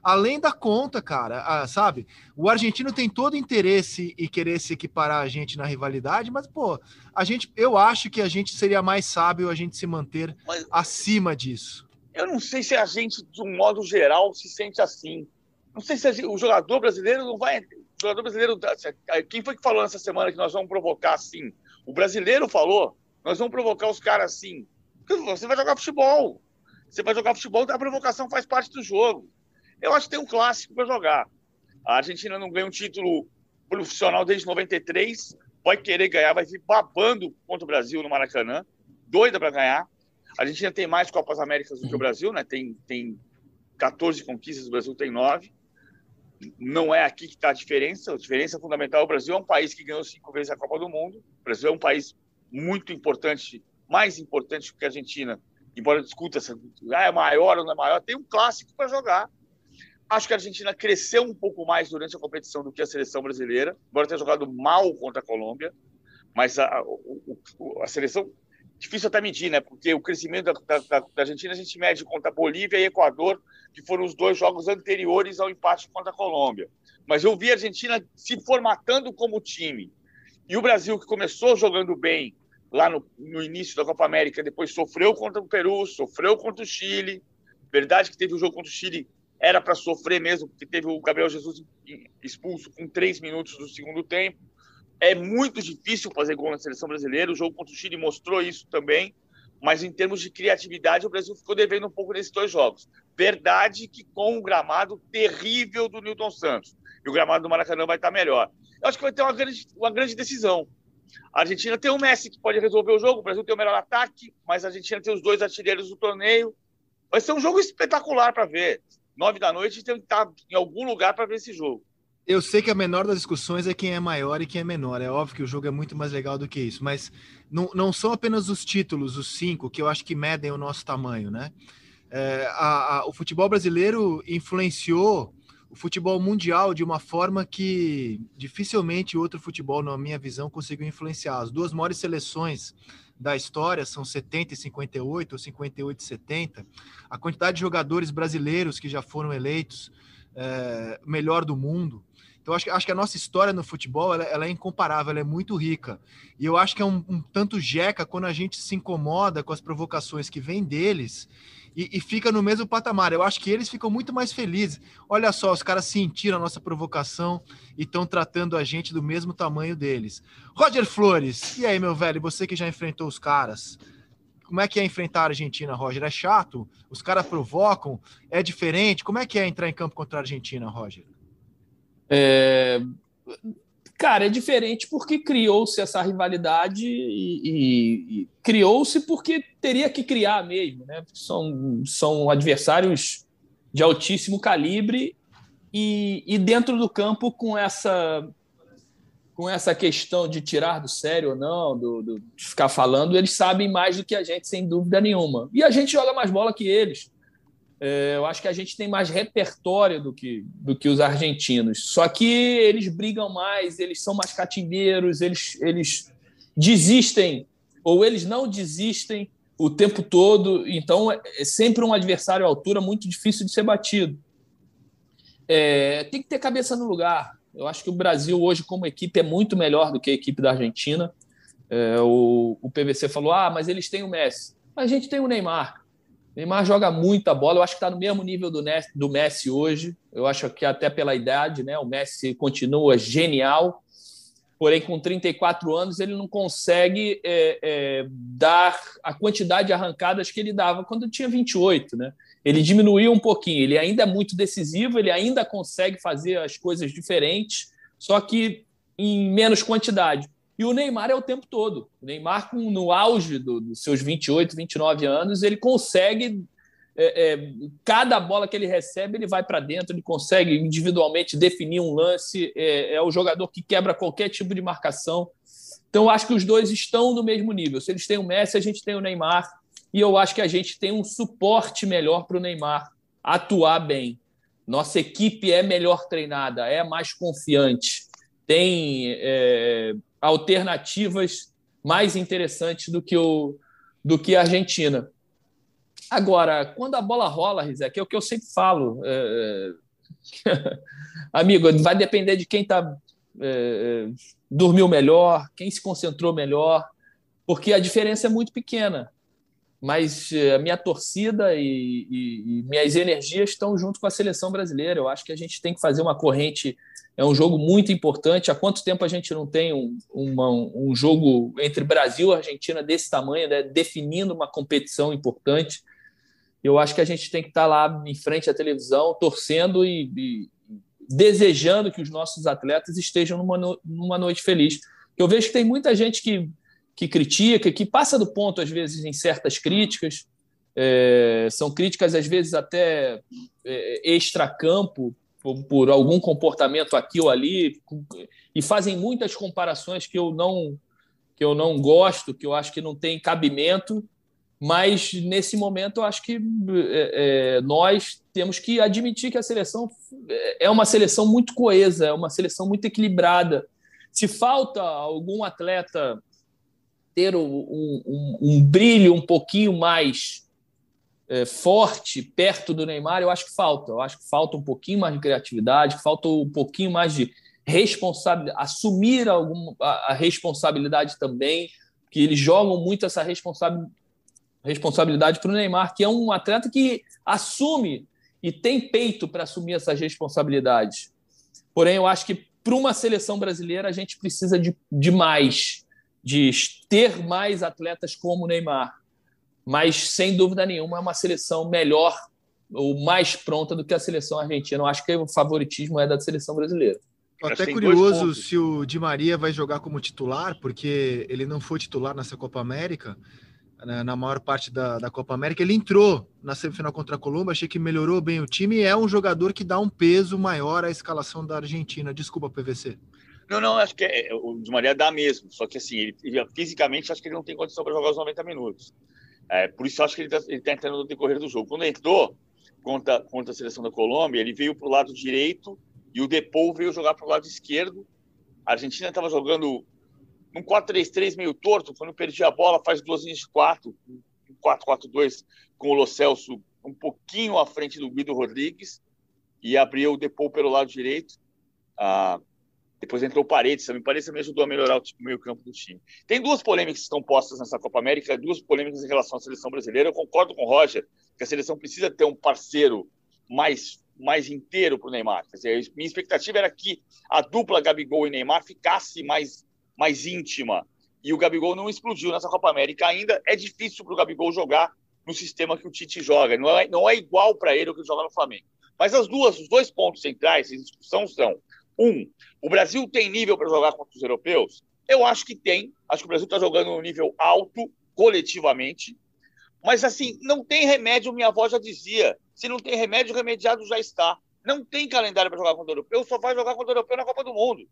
além da conta, cara, ah, sabe? O argentino tem todo interesse em querer se equiparar a gente na rivalidade, mas, pô, a gente, eu acho que a gente seria mais sábio a gente se manter mas, acima disso. Eu não sei se a gente, de um modo geral, se sente assim. Não sei se gente, o jogador brasileiro não vai. O jogador brasileiro. Quem foi que falou nessa semana que nós vamos provocar assim? O brasileiro falou, nós vamos provocar os caras assim. Você vai jogar futebol. Você vai jogar futebol, a provocação faz parte do jogo. Eu acho que tem um clássico para jogar. A Argentina não ganha um título profissional desde 93, vai querer ganhar, vai vir babando contra o Brasil no Maracanã, doida para ganhar. A Argentina tem mais Copas Américas do que o Brasil, né? Tem, tem 14 conquistas, o Brasil tem 9. Não é aqui que está a diferença. A diferença fundamental: o Brasil é um país que ganhou cinco vezes a Copa do Mundo. O Brasil é um país muito importante, mais importante que a Argentina. Embora discuta se ah, é maior ou não é maior, tem um clássico para jogar. Acho que a Argentina cresceu um pouco mais durante a competição do que a seleção brasileira, embora tenha jogado mal contra a Colômbia. Mas a, a, a seleção, difícil até medir, né? Porque o crescimento da, da, da, Argentina a gente mede contra Bolívia e Equador, que foram os dois jogos anteriores ao empate contra a Colômbia. Mas eu vi a Argentina se formatando como time. E o Brasil, que começou jogando bem lá no, no início da Copa América, depois sofreu contra o Peru, sofreu contra o Chile. Verdade que teve o um jogo contra o Chile era para sofrer mesmo, porque teve o Gabriel Jesus expulso com três minutos do segundo tempo. É muito difícil fazer gol na seleção brasileira. O jogo contra o Chile mostrou isso também. Mas em termos de criatividade, o Brasil ficou devendo um pouco nesses dois jogos. Verdade que com o gramado terrível do Newton Santos. E o gramado do Maracanã vai estar melhor. Eu acho que vai ter uma grande, uma grande decisão. A Argentina tem o Messi que pode resolver o jogo, o Brasil tem o melhor ataque, mas a Argentina tem os dois artilheiros do torneio. Vai ser um jogo espetacular para ver nove da noite, tem que estar em algum lugar para ver esse jogo. Eu sei que a menor das discussões é quem é maior e quem é menor. É óbvio que o jogo é muito mais legal do que isso, mas não, não são apenas os títulos, os cinco, que eu acho que medem o nosso tamanho, né? É, a, a, o futebol brasileiro influenciou o futebol mundial de uma forma que dificilmente outro futebol, na minha visão, conseguiu influenciar. As duas maiores seleções da história, são 70 e 58, ou 58 e 70, a quantidade de jogadores brasileiros que já foram eleitos é, melhor do mundo. Então, acho, acho que a nossa história no futebol ela, ela é incomparável, ela é muito rica. E eu acho que é um, um tanto jeca quando a gente se incomoda com as provocações que vêm deles e, e, fica no mesmo patamar. Eu acho que eles ficam muito mais felizes. Olha só, os caras sentiram a nossa provocação e estão tratando a gente do mesmo tamanho deles. Roger Flores, e aí, meu velho, você que já enfrentou os caras, como é que é enfrentar a Argentina, Roger? É chato? Os caras provocam? É diferente? Como é que é entrar em campo contra a Argentina, Roger? É, Cara, é diferente porque criou-se essa rivalidade e, e, e criou-se porque teria que criar mesmo, né? São, são adversários de altíssimo calibre e, e dentro do campo com essa com essa questão de tirar do sério ou não, do, do, de ficar falando, eles sabem mais do que a gente, sem dúvida nenhuma. E a gente joga mais bola que eles. É, eu acho que a gente tem mais repertório do que, do que os argentinos. Só que eles brigam mais, eles são mais catimbeiros, eles, eles desistem, ou eles não desistem o tempo todo. Então, é sempre um adversário à altura muito difícil de ser batido. É, tem que ter cabeça no lugar. Eu acho que o Brasil hoje, como equipe, é muito melhor do que a equipe da Argentina. É, o, o PVC falou: ah, mas eles têm o Messi. Mas a gente tem o Neymar. Neymar joga muita bola. Eu acho que está no mesmo nível do, do Messi hoje. Eu acho que até pela idade, né? O Messi continua genial. Porém, com 34 anos, ele não consegue é, é, dar a quantidade de arrancadas que ele dava quando tinha 28, né? ele diminuiu um pouquinho. Ele ainda é muito decisivo, ele ainda consegue fazer as coisas diferentes, só que em menos quantidade. E o Neymar é o tempo todo. O Neymar, no auge do, dos seus 28, 29 anos, ele consegue. É, é, cada bola que ele recebe, ele vai para dentro, ele consegue individualmente definir um lance. É, é o jogador que quebra qualquer tipo de marcação. Então, eu acho que os dois estão no mesmo nível. Se eles têm o Messi, a gente tem o Neymar e eu acho que a gente tem um suporte melhor para o Neymar atuar bem. Nossa equipe é melhor treinada, é mais confiante, tem é, alternativas mais interessantes do que, o, do que a Argentina. Agora, quando a bola rola, Rizek, é o que eu sempre falo. É... é amigo, vai depender de quem está é, dormiu melhor, quem se concentrou melhor, porque a diferença é muito pequena mas eh, a minha torcida e, e, e, minhas energias estão junto com a seleção brasileira. Eu acho que a gente tem que fazer uma corrente. É um jogo muito importante. Há quanto tempo a gente não tem um, uma, um jogo entre Brasil e Argentina desse tamanho, né, definindo uma competição importante? Eu acho que a gente tem que estar lá em frente à televisão, torcendo e, e desejando que os nossos atletas estejam numa, no, numa noite feliz. Eu vejo que tem muita gente que que critica, que passa do ponto, às vezes, em certas críticas. É, são críticas, às vezes, até é, extracampo, por, por algum comportamento aqui ou ali, e fazem muitas comparações que eu não que eu não gosto, que eu acho que não tem cabimento, mas nesse momento eu acho que é, é, nós temos que admitir que a seleção é uma seleção muito coesa, é uma seleção muito equilibrada. Se falta algum atleta ter um, um, um brilho um pouquinho mais forte perto do Neymar, eu acho que falta. Eu acho que falta um pouquinho mais de criatividade, falta um pouquinho mais de responsabilidade, assumir algum, a, a responsabilidade também, que eles jogam muito essa responsa responsabilidade para o Neymar, que é um atleta que assume e tem peito para assumir essas responsabilidades. Porém, eu acho que para uma seleção brasileira a gente precisa de, de mais de ter mais atletas como o Neymar. Mas, sem dúvida nenhuma, é uma seleção melhor ou mais pronta do que a seleção argentina. Eu acho que o favoritismo é da seleção brasileira. Estou até curioso se o Di Maria vai jogar como titular, porque ele não foi titular nessa Copa América, né, na maior parte da, da Copa América. Ele entrou na semifinal contra a Colômbia, achei que melhorou bem o time e é um jogador que dá um peso maior à escalação da Argentina. Desculpa, PVC. Não, não, acho que é, o de Maria dá mesmo. Só que assim, ele, ele, fisicamente acho que ele não tem condição para jogar os 90 minutos. É, por isso acho que ele está tá entrando no decorrer do jogo. Quando ele entrou contra, contra a seleção da Colômbia, ele veio para o lado direito e o Depou veio jogar para o lado esquerdo. A Argentina estava jogando um 4-3-3 meio torto, quando perdia a bola, faz duas linhas de quatro, um 4-4-2 com o Lo Celso um pouquinho à frente do Guido Rodrigues e abriu o Depou pelo lado direito. Ah, depois entrou o Paredes, também Paredes me ajudou a melhorar o meio campo do time. Tem duas polêmicas que estão postas nessa Copa América, duas polêmicas em relação à seleção brasileira. Eu concordo com o Roger que a seleção precisa ter um parceiro mais mais inteiro para o Neymar. Quer dizer, minha expectativa era que a dupla Gabigol e Neymar ficasse mais, mais íntima. E o Gabigol não explodiu nessa Copa América ainda. É difícil para o Gabigol jogar no sistema que o Tite joga. Não é, não é igual para ele o que ele joga no Flamengo. Mas as duas, os dois pontos centrais em discussão são um, o Brasil tem nível para jogar contra os europeus? Eu acho que tem. Acho que o Brasil está jogando um nível alto, coletivamente. Mas, assim, não tem remédio, minha avó já dizia. Se não tem remédio, remediado já está. Não tem calendário para jogar contra o europeu, só vai jogar contra o europeu na Copa do Mundo.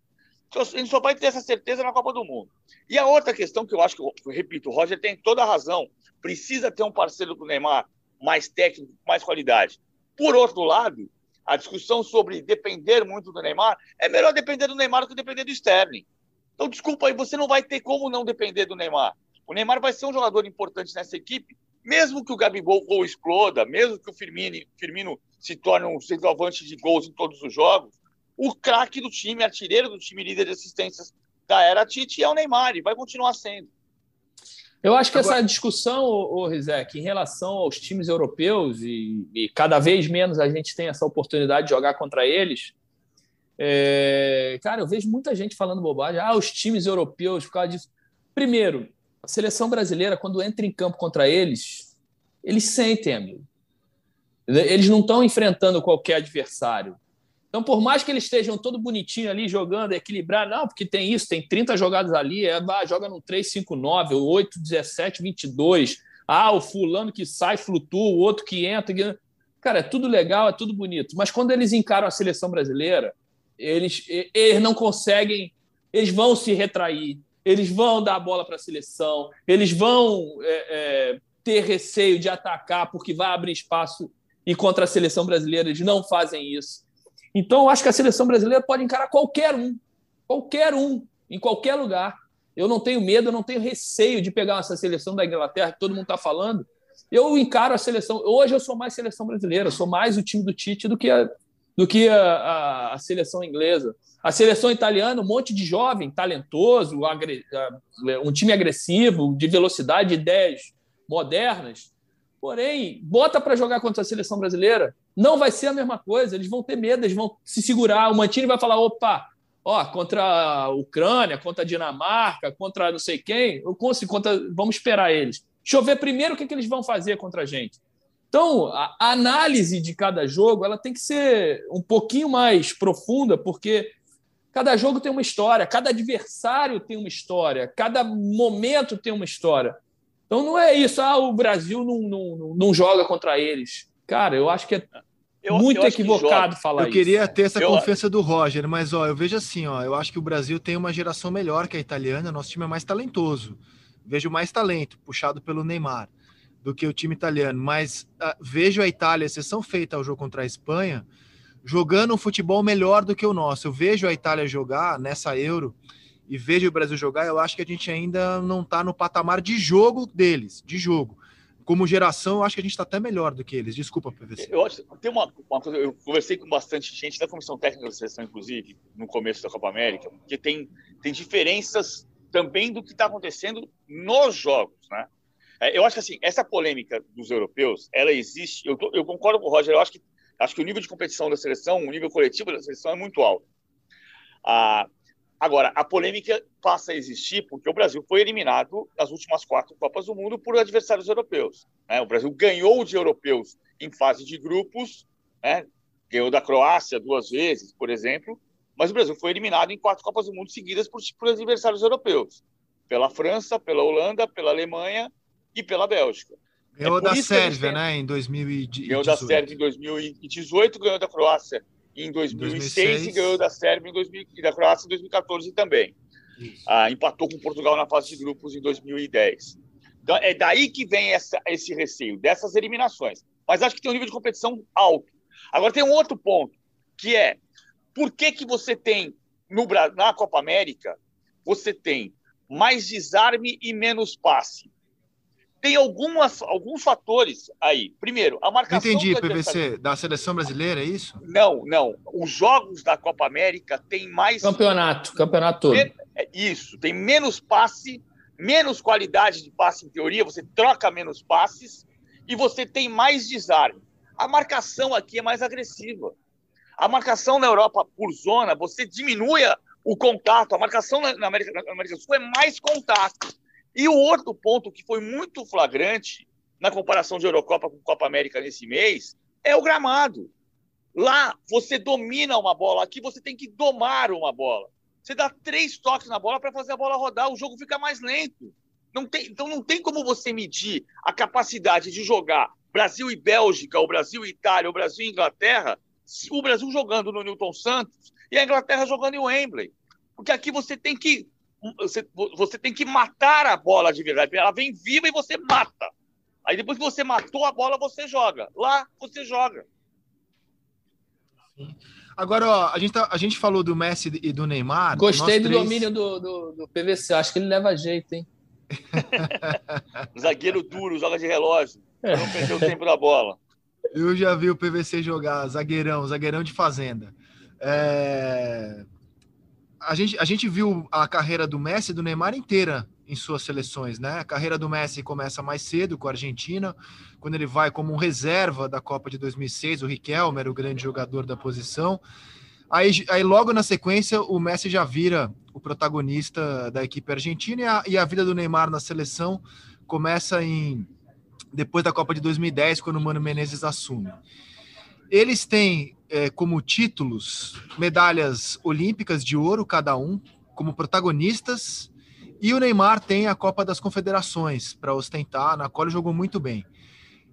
A gente só vai ter essa certeza na Copa do Mundo. E a outra questão que eu acho que, eu repito, o Roger tem toda a razão. Precisa ter um parceiro do Neymar mais técnico, mais qualidade. Por outro lado, a discussão sobre depender muito do Neymar, é melhor depender do Neymar do que depender do Sterling. Então, desculpa aí, você não vai ter como não depender do Neymar. O Neymar vai ser um jogador importante nessa equipe, mesmo que o Gabigol gol exploda, mesmo que o Firmino, Firmino se torne um centroavante de gols em todos os jogos, o craque do time, artilheiro do time, líder de assistências da era Tite é o Neymar e vai continuar sendo. Eu acho que Agora... essa discussão, o Rizek, em relação aos times europeus, e, e, cada vez menos a gente tem essa oportunidade de jogar contra eles, é... cara, eu vejo muita gente falando bobagem. Ah, os times europeus, por causa disso. Primeiro, a seleção brasileira, quando entra em campo contra eles, eles sentem, amigo. Eles não estão enfrentando qualquer adversário. Então, por mais que eles estejam todo bonitinho ali jogando, equilibrado, não, porque tem isso, tem 30 jogadas ali, é, joga no 3-5-9, 8, 17, 22. Ah, o fulano que sai, flutua, o outro que entra. Cara, é tudo legal, é tudo bonito. Mas quando eles encaram a seleção brasileira, eles, eles não conseguem, eles vão se retrair, eles vão dar a bola para a seleção, eles vão é, é, ter receio de atacar porque vai abrir espaço e contra a seleção brasileira eles não fazem isso. Então, eu acho que a seleção brasileira pode encarar qualquer um, qualquer um, em qualquer lugar. Eu não tenho medo, eu não tenho receio de pegar essa seleção da Inglaterra que todo mundo está falando. Eu encaro a seleção. Hoje eu sou mais seleção brasileira, sou mais o time do Tite do que a, do que a, a, a seleção inglesa. A seleção italiana, um monte de jovem, talentoso, agre, um time agressivo, de velocidade, de ideias modernas. Porém, bota para jogar contra a seleção brasileira, não vai ser a mesma coisa. Eles vão ter medo, eles vão se segurar. O Mantini vai falar: opa, ó, contra a Ucrânia, contra a Dinamarca, contra não sei quem, eu consigo, contra, vamos esperar eles. Deixa eu ver primeiro o que, que eles vão fazer contra a gente. Então, a análise de cada jogo ela tem que ser um pouquinho mais profunda, porque cada jogo tem uma história, cada adversário tem uma história, cada momento tem uma história. Então não é isso, ah, o Brasil não, não, não joga contra eles. Cara, eu acho que é eu, muito eu equivocado falar isso. Eu queria ter essa eu... confiança do Roger, mas ó, eu vejo assim, ó, eu acho que o Brasil tem uma geração melhor que a italiana, nosso time é mais talentoso. Vejo mais talento puxado pelo Neymar do que o time italiano, mas uh, vejo a Itália, exceção feita ao jogo contra a Espanha, jogando um futebol melhor do que o nosso. Eu vejo a Itália jogar nessa Euro e vejo o Brasil jogar, eu acho que a gente ainda não está no patamar de jogo deles, de jogo. Como geração, eu acho que a gente está até melhor do que eles. Desculpa, PVC. Eu acho tem uma, uma, coisa, eu conversei com bastante gente da comissão técnica da seleção, inclusive, no começo da Copa América, que tem, tem diferenças também do que está acontecendo nos jogos, né? É, eu acho que assim, essa polêmica dos europeus, ela existe. Eu, tô, eu concordo com o Roger. Eu acho que acho que o nível de competição da seleção, o nível coletivo da seleção é muito alto. Ah, Agora, a polêmica passa a existir porque o Brasil foi eliminado nas últimas quatro Copas do Mundo por adversários europeus. Né? O Brasil ganhou de europeus em fase de grupos, né? ganhou da Croácia duas vezes, por exemplo, mas o Brasil foi eliminado em quatro Copas do Mundo seguidas por, por adversários europeus. Pela França, pela Holanda, pela Alemanha e pela Bélgica. Ganhou é da Sérvia, né, em 2018. Ganhou da Sérvia em 2018, ganhou da Croácia em 2006, 2006. e ganhou da Sérvia em 2000, e da Croácia em 2014 também. Ah, empatou com Portugal na fase de grupos em 2010. Então, é daí que vem essa, esse receio, dessas eliminações. Mas acho que tem um nível de competição alto. Agora, tem um outro ponto, que é por que, que você tem, no, na Copa América, você tem mais desarme e menos passe? Tem algumas, alguns fatores aí. Primeiro, a marcação. Entendi, PVC, da seleção brasileira, é isso? Não, não. Os jogos da Copa América têm mais. Campeonato, campeonato todo. É isso, tem menos passe, menos qualidade de passe em teoria, você troca menos passes e você tem mais desarme. A marcação aqui é mais agressiva. A marcação na Europa por zona, você diminui o contato. A marcação na América, na América do Sul é mais contato. E o outro ponto que foi muito flagrante na comparação de Eurocopa com Copa América nesse mês é o gramado. Lá você domina uma bola, aqui você tem que domar uma bola. Você dá três toques na bola para fazer a bola rodar, o jogo fica mais lento. Não tem, então não tem como você medir a capacidade de jogar Brasil e Bélgica, ou Brasil e Itália, ou Brasil e Inglaterra, o Brasil jogando no Newton Santos e a Inglaterra jogando em Wembley. Porque aqui você tem que você, você tem que matar a bola de verdade. Ela vem viva e você mata. Aí depois que você matou a bola, você joga. Lá você joga. Sim. Agora, ó, a gente, tá, a gente falou do Messi e do Neymar. Gostei do três... domínio do, do, do, PVC. Acho que ele leva jeito, hein? Zagueiro duro, joga de relógio. Não perdeu o tempo da bola. Eu já vi o PVC jogar, zagueirão, zagueirão de fazenda. É... A, gente, a gente viu a carreira do Messi e do Neymar inteira em suas seleções, né? A carreira do Messi começa mais cedo com a Argentina, quando ele vai como reserva da Copa de 2006, o Riquelme era o grande jogador da posição. Aí, aí logo na sequência o Messi já vira o protagonista da equipe argentina e a, e a vida do Neymar na seleção começa em depois da Copa de 2010, quando o Mano Menezes assume. Eles têm é, como títulos medalhas olímpicas de ouro, cada um, como protagonistas, e o Neymar tem a Copa das Confederações para ostentar, na qual ele jogou muito bem.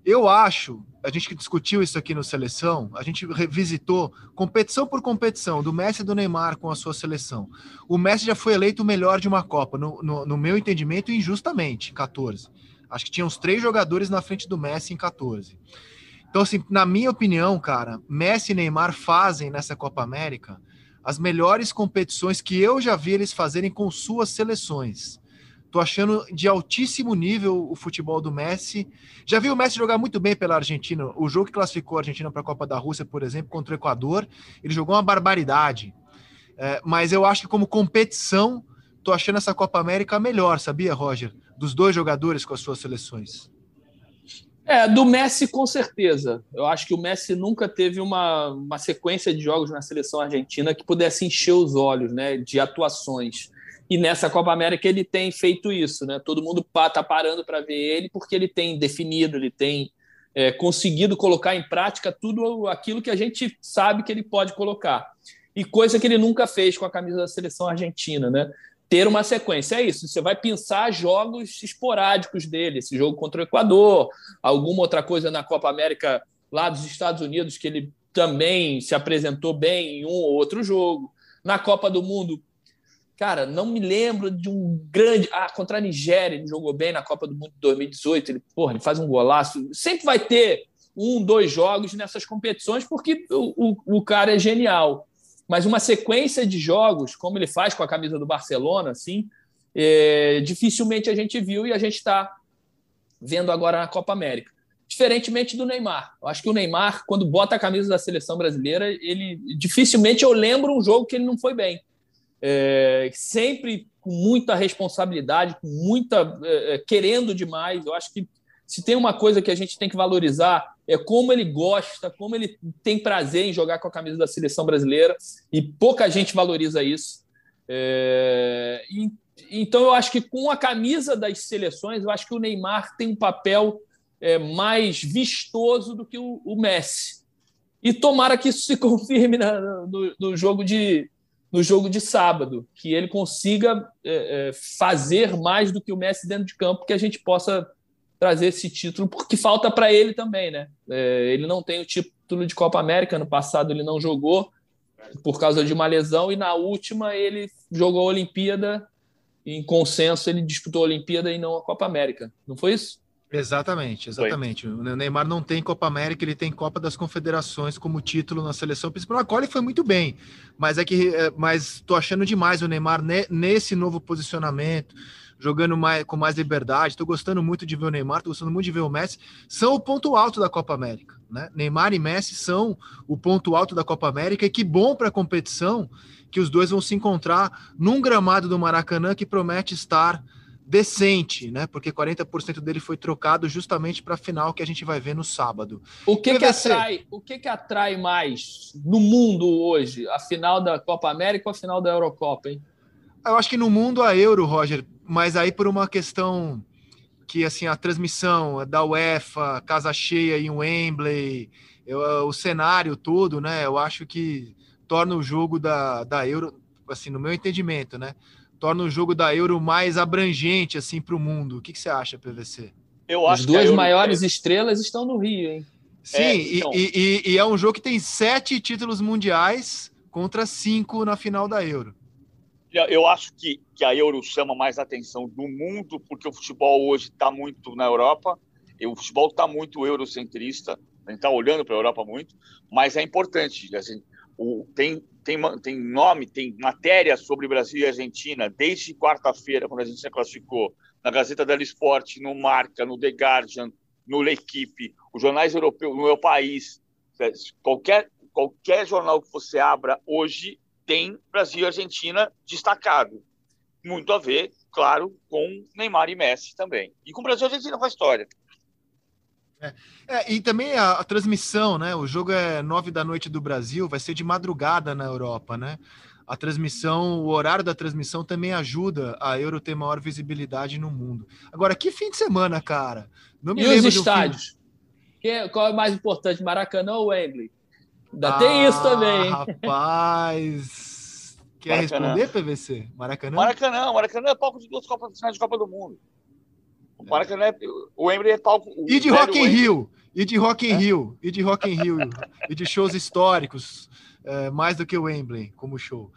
Eu acho, a gente que discutiu isso aqui no Seleção, a gente revisitou competição por competição, do Messi e do Neymar com a sua seleção. O Messi já foi eleito o melhor de uma Copa, no, no, no meu entendimento, injustamente, 14. Acho que tinha uns três jogadores na frente do Messi em 14. Então, assim, na minha opinião, cara, Messi e Neymar fazem nessa Copa América as melhores competições que eu já vi eles fazerem com suas seleções. Tô achando de altíssimo nível o futebol do Messi. Já vi o Messi jogar muito bem pela Argentina. O jogo que classificou a Argentina para a Copa da Rússia, por exemplo, contra o Equador, ele jogou uma barbaridade. É, mas eu acho que como competição, tô achando essa Copa América melhor, sabia, Roger? dos dois jogadores com as suas seleções? É, do Messi com certeza. Eu acho que o Messi nunca teve uma, uma sequência de jogos na seleção argentina que pudesse encher os olhos, né, de atuações. E nessa Copa América ele tem feito isso, né? Todo mundo está parando para ver ele porque ele tem definido, ele tem é, conseguido colocar em prática tudo aquilo que a gente sabe que ele pode colocar. E coisa que ele nunca fez com a camisa da seleção argentina, né? Ter uma sequência. É isso, você vai pensar jogos esporádicos dele, esse jogo contra o Equador, alguma outra coisa na Copa América lá dos Estados Unidos, que ele também se apresentou bem em um ou outro jogo. Na Copa do Mundo, cara, não me lembro de um grande. Ah, contra a Nigéria, ele jogou bem na Copa do Mundo de 2018. Ele, porra, ele faz um golaço. Sempre vai ter um, dois jogos nessas competições, porque o, o, o cara é genial mas uma sequência de jogos, como ele faz com a camisa do Barcelona, assim, é, dificilmente a gente viu e a gente está vendo agora na Copa América. Diferentemente do Neymar. Eu acho que o Neymar, quando bota a camisa da seleção brasileira, ele dificilmente eu lembro um jogo que ele não foi bem. É, sempre com muita responsabilidade, com muita é, é querendo demais. Eu acho que se tem uma coisa que a gente tem que valorizar é como ele gosta, como ele tem prazer em jogar com a camisa da seleção brasileira e pouca gente valoriza isso. É... E, então eu acho que com a camisa das seleções, eu acho que o Neymar tem um papel é, mais vistoso do que o, o, Messi. E tomara que isso se confirme na, no, no, jogo de no jogo de sábado, que ele consiga é, é fazer mais do que o Messi dentro de campo, que a gente possa trazer esse título, porque falta para ele também, né? É, ele não tem o título de Copa América, no passado ele não jogou por causa de uma lesão, e na última ele jogou a Olimpíada, em consenso ele disputou a Olimpíada e não a Copa América. Não foi isso? Exatamente, exatamente. Foi. O Neymar não tem Copa América, ele tem Copa das Confederações como título na seleção principal, na qual ele foi muito bem. Mas é que, é, mas tô achando demais o Neymar nesse novo posicionamento jogando mais, com mais liberdade. Estou gostando muito de ver o Neymar, estou gostando muito de ver o Messi. São o ponto alto da Copa América. Né? Neymar e Messi são o ponto alto da Copa América e que bom para a competição que os dois vão se encontrar num gramado do Maracanã que promete estar decente, né? Porque 40% dele foi trocado justamente para a final que a gente vai ver no sábado. O que, que atrai, o que, que atrai mais no mundo hoje? A final da Copa América ou a final da Eurocopa, hein? Eu acho que no mundo a Euro, Roger, mas aí por uma questão que assim a transmissão da UEFA, casa cheia em Wembley, eu, o cenário todo, né? Eu acho que torna o jogo da, da Euro, assim, no meu entendimento, né? Torna o jogo da Euro mais abrangente assim para o mundo. O que, que, você acha, PVC? Eu acho As duas Euro... maiores estrelas estão no Rio, hein? Sim, é, então... e, e, e é um jogo que tem sete títulos mundiais contra cinco na final da Euro. Eu acho que, que a Euro chama mais atenção do mundo, porque o futebol hoje está muito na Europa, e o futebol está muito eurocentrista, a gente está olhando para a Europa muito, mas é importante. Assim, o, tem, tem, tem nome, tem matéria sobre Brasil e Argentina desde quarta-feira, quando a gente se classificou, na Gazeta dello Sport, no Marca, no The Guardian, no L'Equipe, os jornais europeus, no meu país, é, qualquer, qualquer jornal que você abra hoje tem Brasil e Argentina destacado. Muito a ver, claro, com Neymar e Messi também. E com Brasil e Argentina com a história. É, é, e também a, a, transmissão, né? O jogo é nove da noite do Brasil, vai ser de madrugada na Europa, né? A transmissão, o horário da transmissão também ajuda a Euro ter maior visibilidade no mundo. Agora, que fim de semana, cara? Não me e os estádios? É, qual é mais importante, Maracanã ou Wembley? Ainda ah, tem isso também. Rapaz. Quer Maracanã. responder, PVC? Maracanã? Maracanã. Maracanã é palco de duas Copas de Copa do Mundo. O Maracanã é, o Wembley é palco. E de Rock in Rio. E de Rock in é? Rio. E de Rock in Rio. e de shows históricos. É, mais do que o Wembley como show.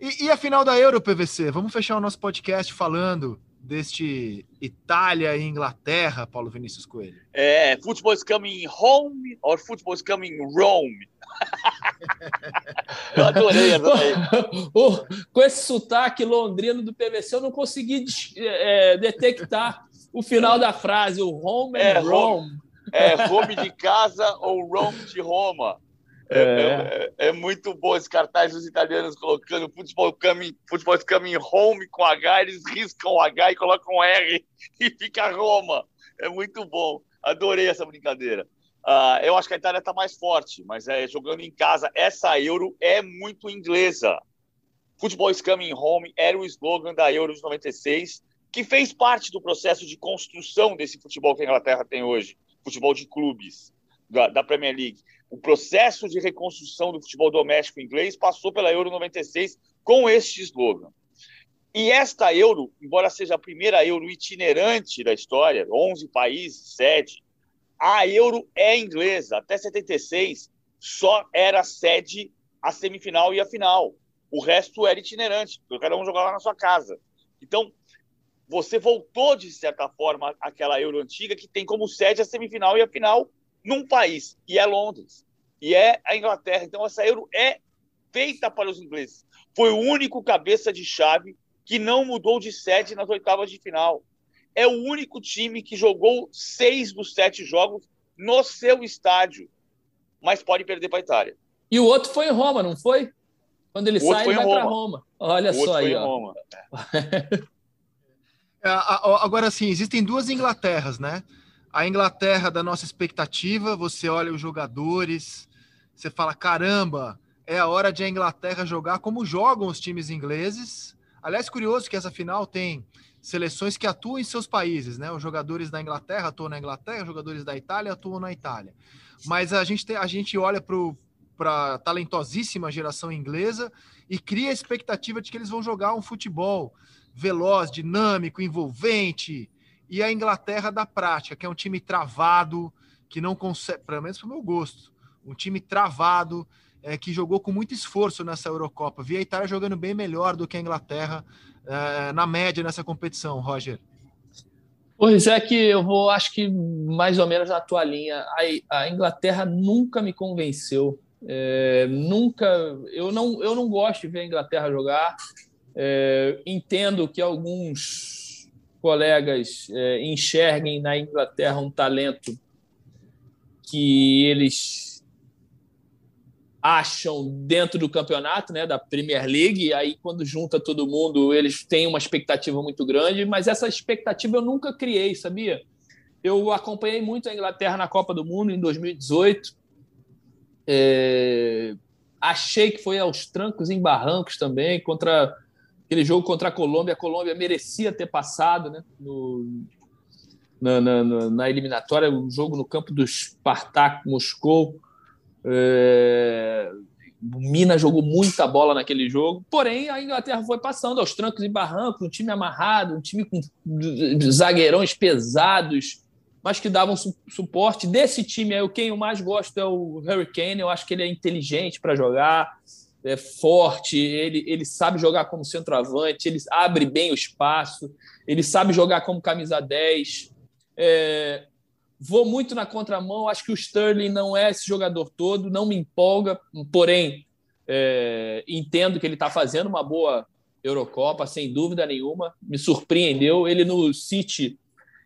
E, e a final da Euro, PVC? Vamos fechar o nosso podcast falando deste Itália e Inglaterra, Paulo Vinícius Coelho? É, football is coming home or football is coming Rome? eu adorei essa Com esse sotaque londrino do PVC, eu não consegui é, detectar o final da frase, o home é, and Rome. É, home de casa ou Rome de Roma. É, é, é, é, muito bom esse cartaz dos italianos colocando futebol coming, futebol coming home com H, eles riscam o H e colocam R e fica Roma. É muito bom. Adorei essa brincadeira. Uh, eu acho que a Itália está mais forte, mas é, jogando em casa, essa Euro é muito inglesa. Futebol is coming home era o slogan da Euro de 96 que fez parte do processo de construção desse futebol que a Inglaterra tem hoje, futebol de clubes da, da Premier League. O processo de reconstrução do futebol doméstico inglês passou pela Euro 96 com este slogan. E esta Euro, embora seja a primeira Euro itinerante da história, 11 países, sede, a Euro é inglesa. Até 76 só era sede a semifinal e a final. O resto era itinerante, cada um jogava na sua casa. Então, você voltou, de certa forma, àquela Euro antiga que tem como sede a semifinal e a final num país, e é Londres, e é a Inglaterra. Então, essa Euro é feita para os ingleses. Foi o único cabeça de chave que não mudou de sede nas oitavas de final. É o único time que jogou seis dos sete jogos no seu estádio, mas pode perder para a Itália. E o outro foi em Roma, não foi? Quando ele sai, ele vai para Roma. Olha só aí. Ó. É, agora, sim, existem duas Inglaterras, né? A Inglaterra da nossa expectativa, você olha os jogadores, você fala: caramba, é a hora de a Inglaterra jogar como jogam os times ingleses. Aliás, curioso que essa final tem seleções que atuam em seus países, né? Os jogadores da Inglaterra atuam na Inglaterra, os jogadores da Itália atuam na Itália. Mas a gente, tem, a gente olha para a talentosíssima geração inglesa e cria a expectativa de que eles vão jogar um futebol veloz, dinâmico, envolvente, e a Inglaterra da prática, que é um time travado, que não consegue, pelo menos para o meu gosto, um time travado, é, que jogou com muito esforço nessa Eurocopa. Vi a Itália jogando bem melhor do que a Inglaterra é, na média nessa competição, Roger. Pois é que eu vou, acho que mais ou menos na tua linha. A, a Inglaterra nunca me convenceu. É, nunca, eu não, eu não gosto de ver a Inglaterra jogar. É, entendo que alguns colegas enxerguem na Inglaterra um talento que eles acham dentro do campeonato, né, da Premier League, e aí quando junta todo mundo, eles têm uma expectativa muito grande, mas essa expectativa eu nunca criei, sabia? Eu acompanhei muito a Inglaterra na Copa do Mundo em 2018. É... Achei que foi aos trancos e barrancos também contra aquele jogo contra a Colômbia, a Colômbia merecia ter passado né, no, na, na, na, eliminatória, o um jogo no campo do Spartak Moscou. É, Minas jogou muita bola naquele jogo, porém a Inglaterra foi passando aos trancos e barrancos, um time amarrado, um time com zagueirões pesados, mas que davam su suporte. Desse time aí, quem eu mais gosto é o Harry Kane, eu acho que ele é inteligente para jogar, é forte, ele, ele sabe jogar como centroavante, ele abre bem o espaço, ele sabe jogar como camisa 10. É, vou muito na contramão, acho que o Sterling não é esse jogador todo, não me empolga, porém é, entendo que ele está fazendo uma boa Eurocopa, sem dúvida nenhuma, me surpreendeu. Ele no City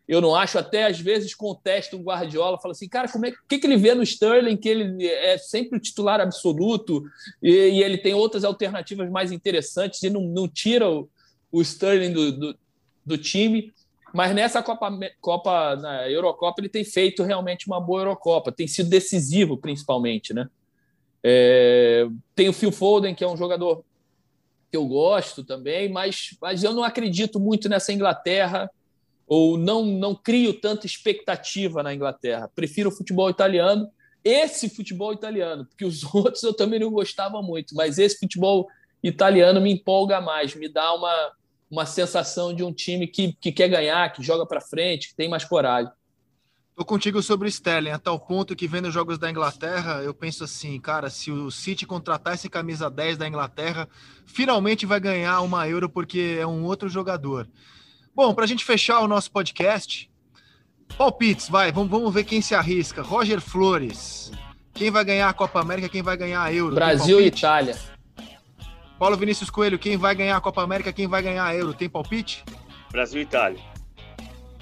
eu não acho, até às vezes contesto o Guardiola, fala assim, cara, como é que, que ele vê no Sterling que ele é sempre o titular absoluto e, e ele tem outras alternativas mais interessantes e não, não tira o, o Sterling do, do, do, time. Mas nessa Copa, Copa, na Eurocopa, ele tem feito realmente uma boa Eurocopa, tem sido decisivo, principalmente, né? É, tem o Phil Foden, que é um jogador que eu gosto também, mas, mas eu não acredito muito nessa Inglaterra ou não, não crio tanta expectativa na Inglaterra. Prefiro o futebol italiano, esse futebol italiano, porque os outros eu também não gostava muito, mas esse futebol italiano me empolga mais, me dá uma, uma sensação de um time que, que quer ganhar, que joga para frente, que tem mais coragem. Tô contigo sobre o Sterling, a tal ponto que vendo jogos da Inglaterra, eu penso assim, cara, se o City contratar esse camisa 10 da Inglaterra, finalmente vai ganhar uma Euro porque é um outro jogador. Bom, para a gente fechar o nosso podcast, palpites, vai, vamos, vamos ver quem se arrisca. Roger Flores, quem vai ganhar a Copa América, quem vai ganhar a Euro? Brasil e Itália. Paulo Vinícius Coelho, quem vai ganhar a Copa América, quem vai ganhar a Euro? Tem palpite? Brasil e Itália.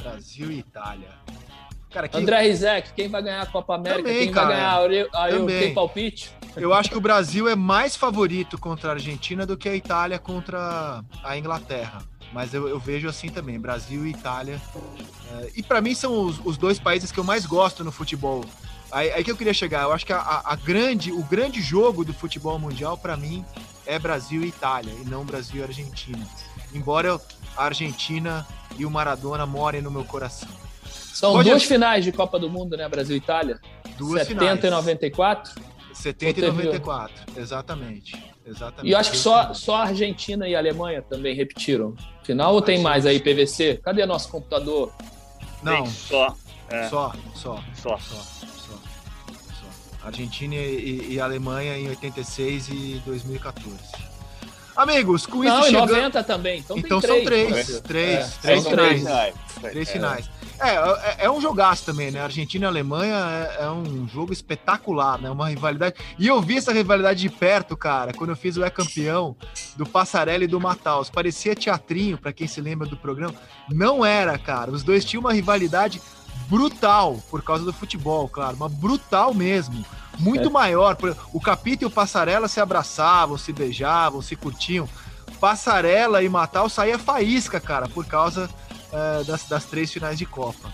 Brasil e Itália. Cara, quem... André Rizek, quem vai ganhar a Copa América, Também, quem cara. vai ganhar a Euro? Tem palpite? Eu acho que o Brasil é mais favorito contra a Argentina do que a Itália contra a Inglaterra. Mas eu, eu vejo assim também, Brasil e Itália. É, e para mim são os, os, dois países que eu mais gosto no futebol. Aí, aí que eu queria chegar. Eu acho que a, a grande, o grande jogo do futebol mundial, para mim, é Brasil e Itália, e não Brasil e Argentina. Embora a Argentina e o Maradona morem no meu coração. São Pode... duas finais de Copa do Mundo, né? Brasil e Itália. Duas 70 finais. e 94. 70 e 94, exatamente. Exatamente. E eu acho que só, só a Argentina e a Alemanha também repetiram. Final ou tem mais aí, PVC? Cadê nosso computador? Não. Tem só. É. Só, só. Só. Só. Argentina e, e, Alemanha em 86 e 2014. Amigos, com Não, isso chegamos... 90 também. Então, então são três. Três, três, é, três, finais. finais. Três finais. É, é, é, um jogaço também, né? Argentina e Alemanha é, é, um jogo espetacular, né? Uma rivalidade. E eu vi essa rivalidade de perto, cara, quando eu fiz o É Campeão do Passarelli e do Mataus. Parecia teatrinho, para quem se lembra do programa. Não era, cara. Os dois tinham uma rivalidade brutal por causa do futebol, claro, mas brutal mesmo. Muito é. maior. O Capita e o Passarela se abraçavam, se beijavam, se curtiam. Passarela e Mataus saía faísca, cara, por causa uh, das, das três finais de Copa.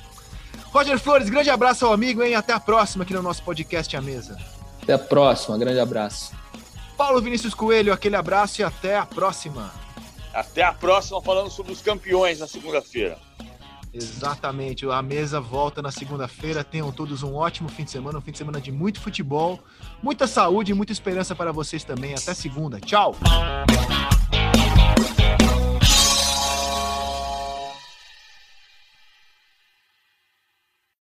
Roger Flores, grande abraço ao amigo, hein? Até a próxima aqui no nosso podcast A Mesa. Até a próxima, grande abraço. Paulo Vinícius Coelho, aquele abraço e até a próxima. Até a próxima, falando sobre os campeões na segunda-feira. Exatamente. A mesa volta na segunda-feira. Tenham todos um ótimo fim de semana, um fim de semana de muito futebol, muita saúde e muita esperança para vocês também. Até segunda. Tchau.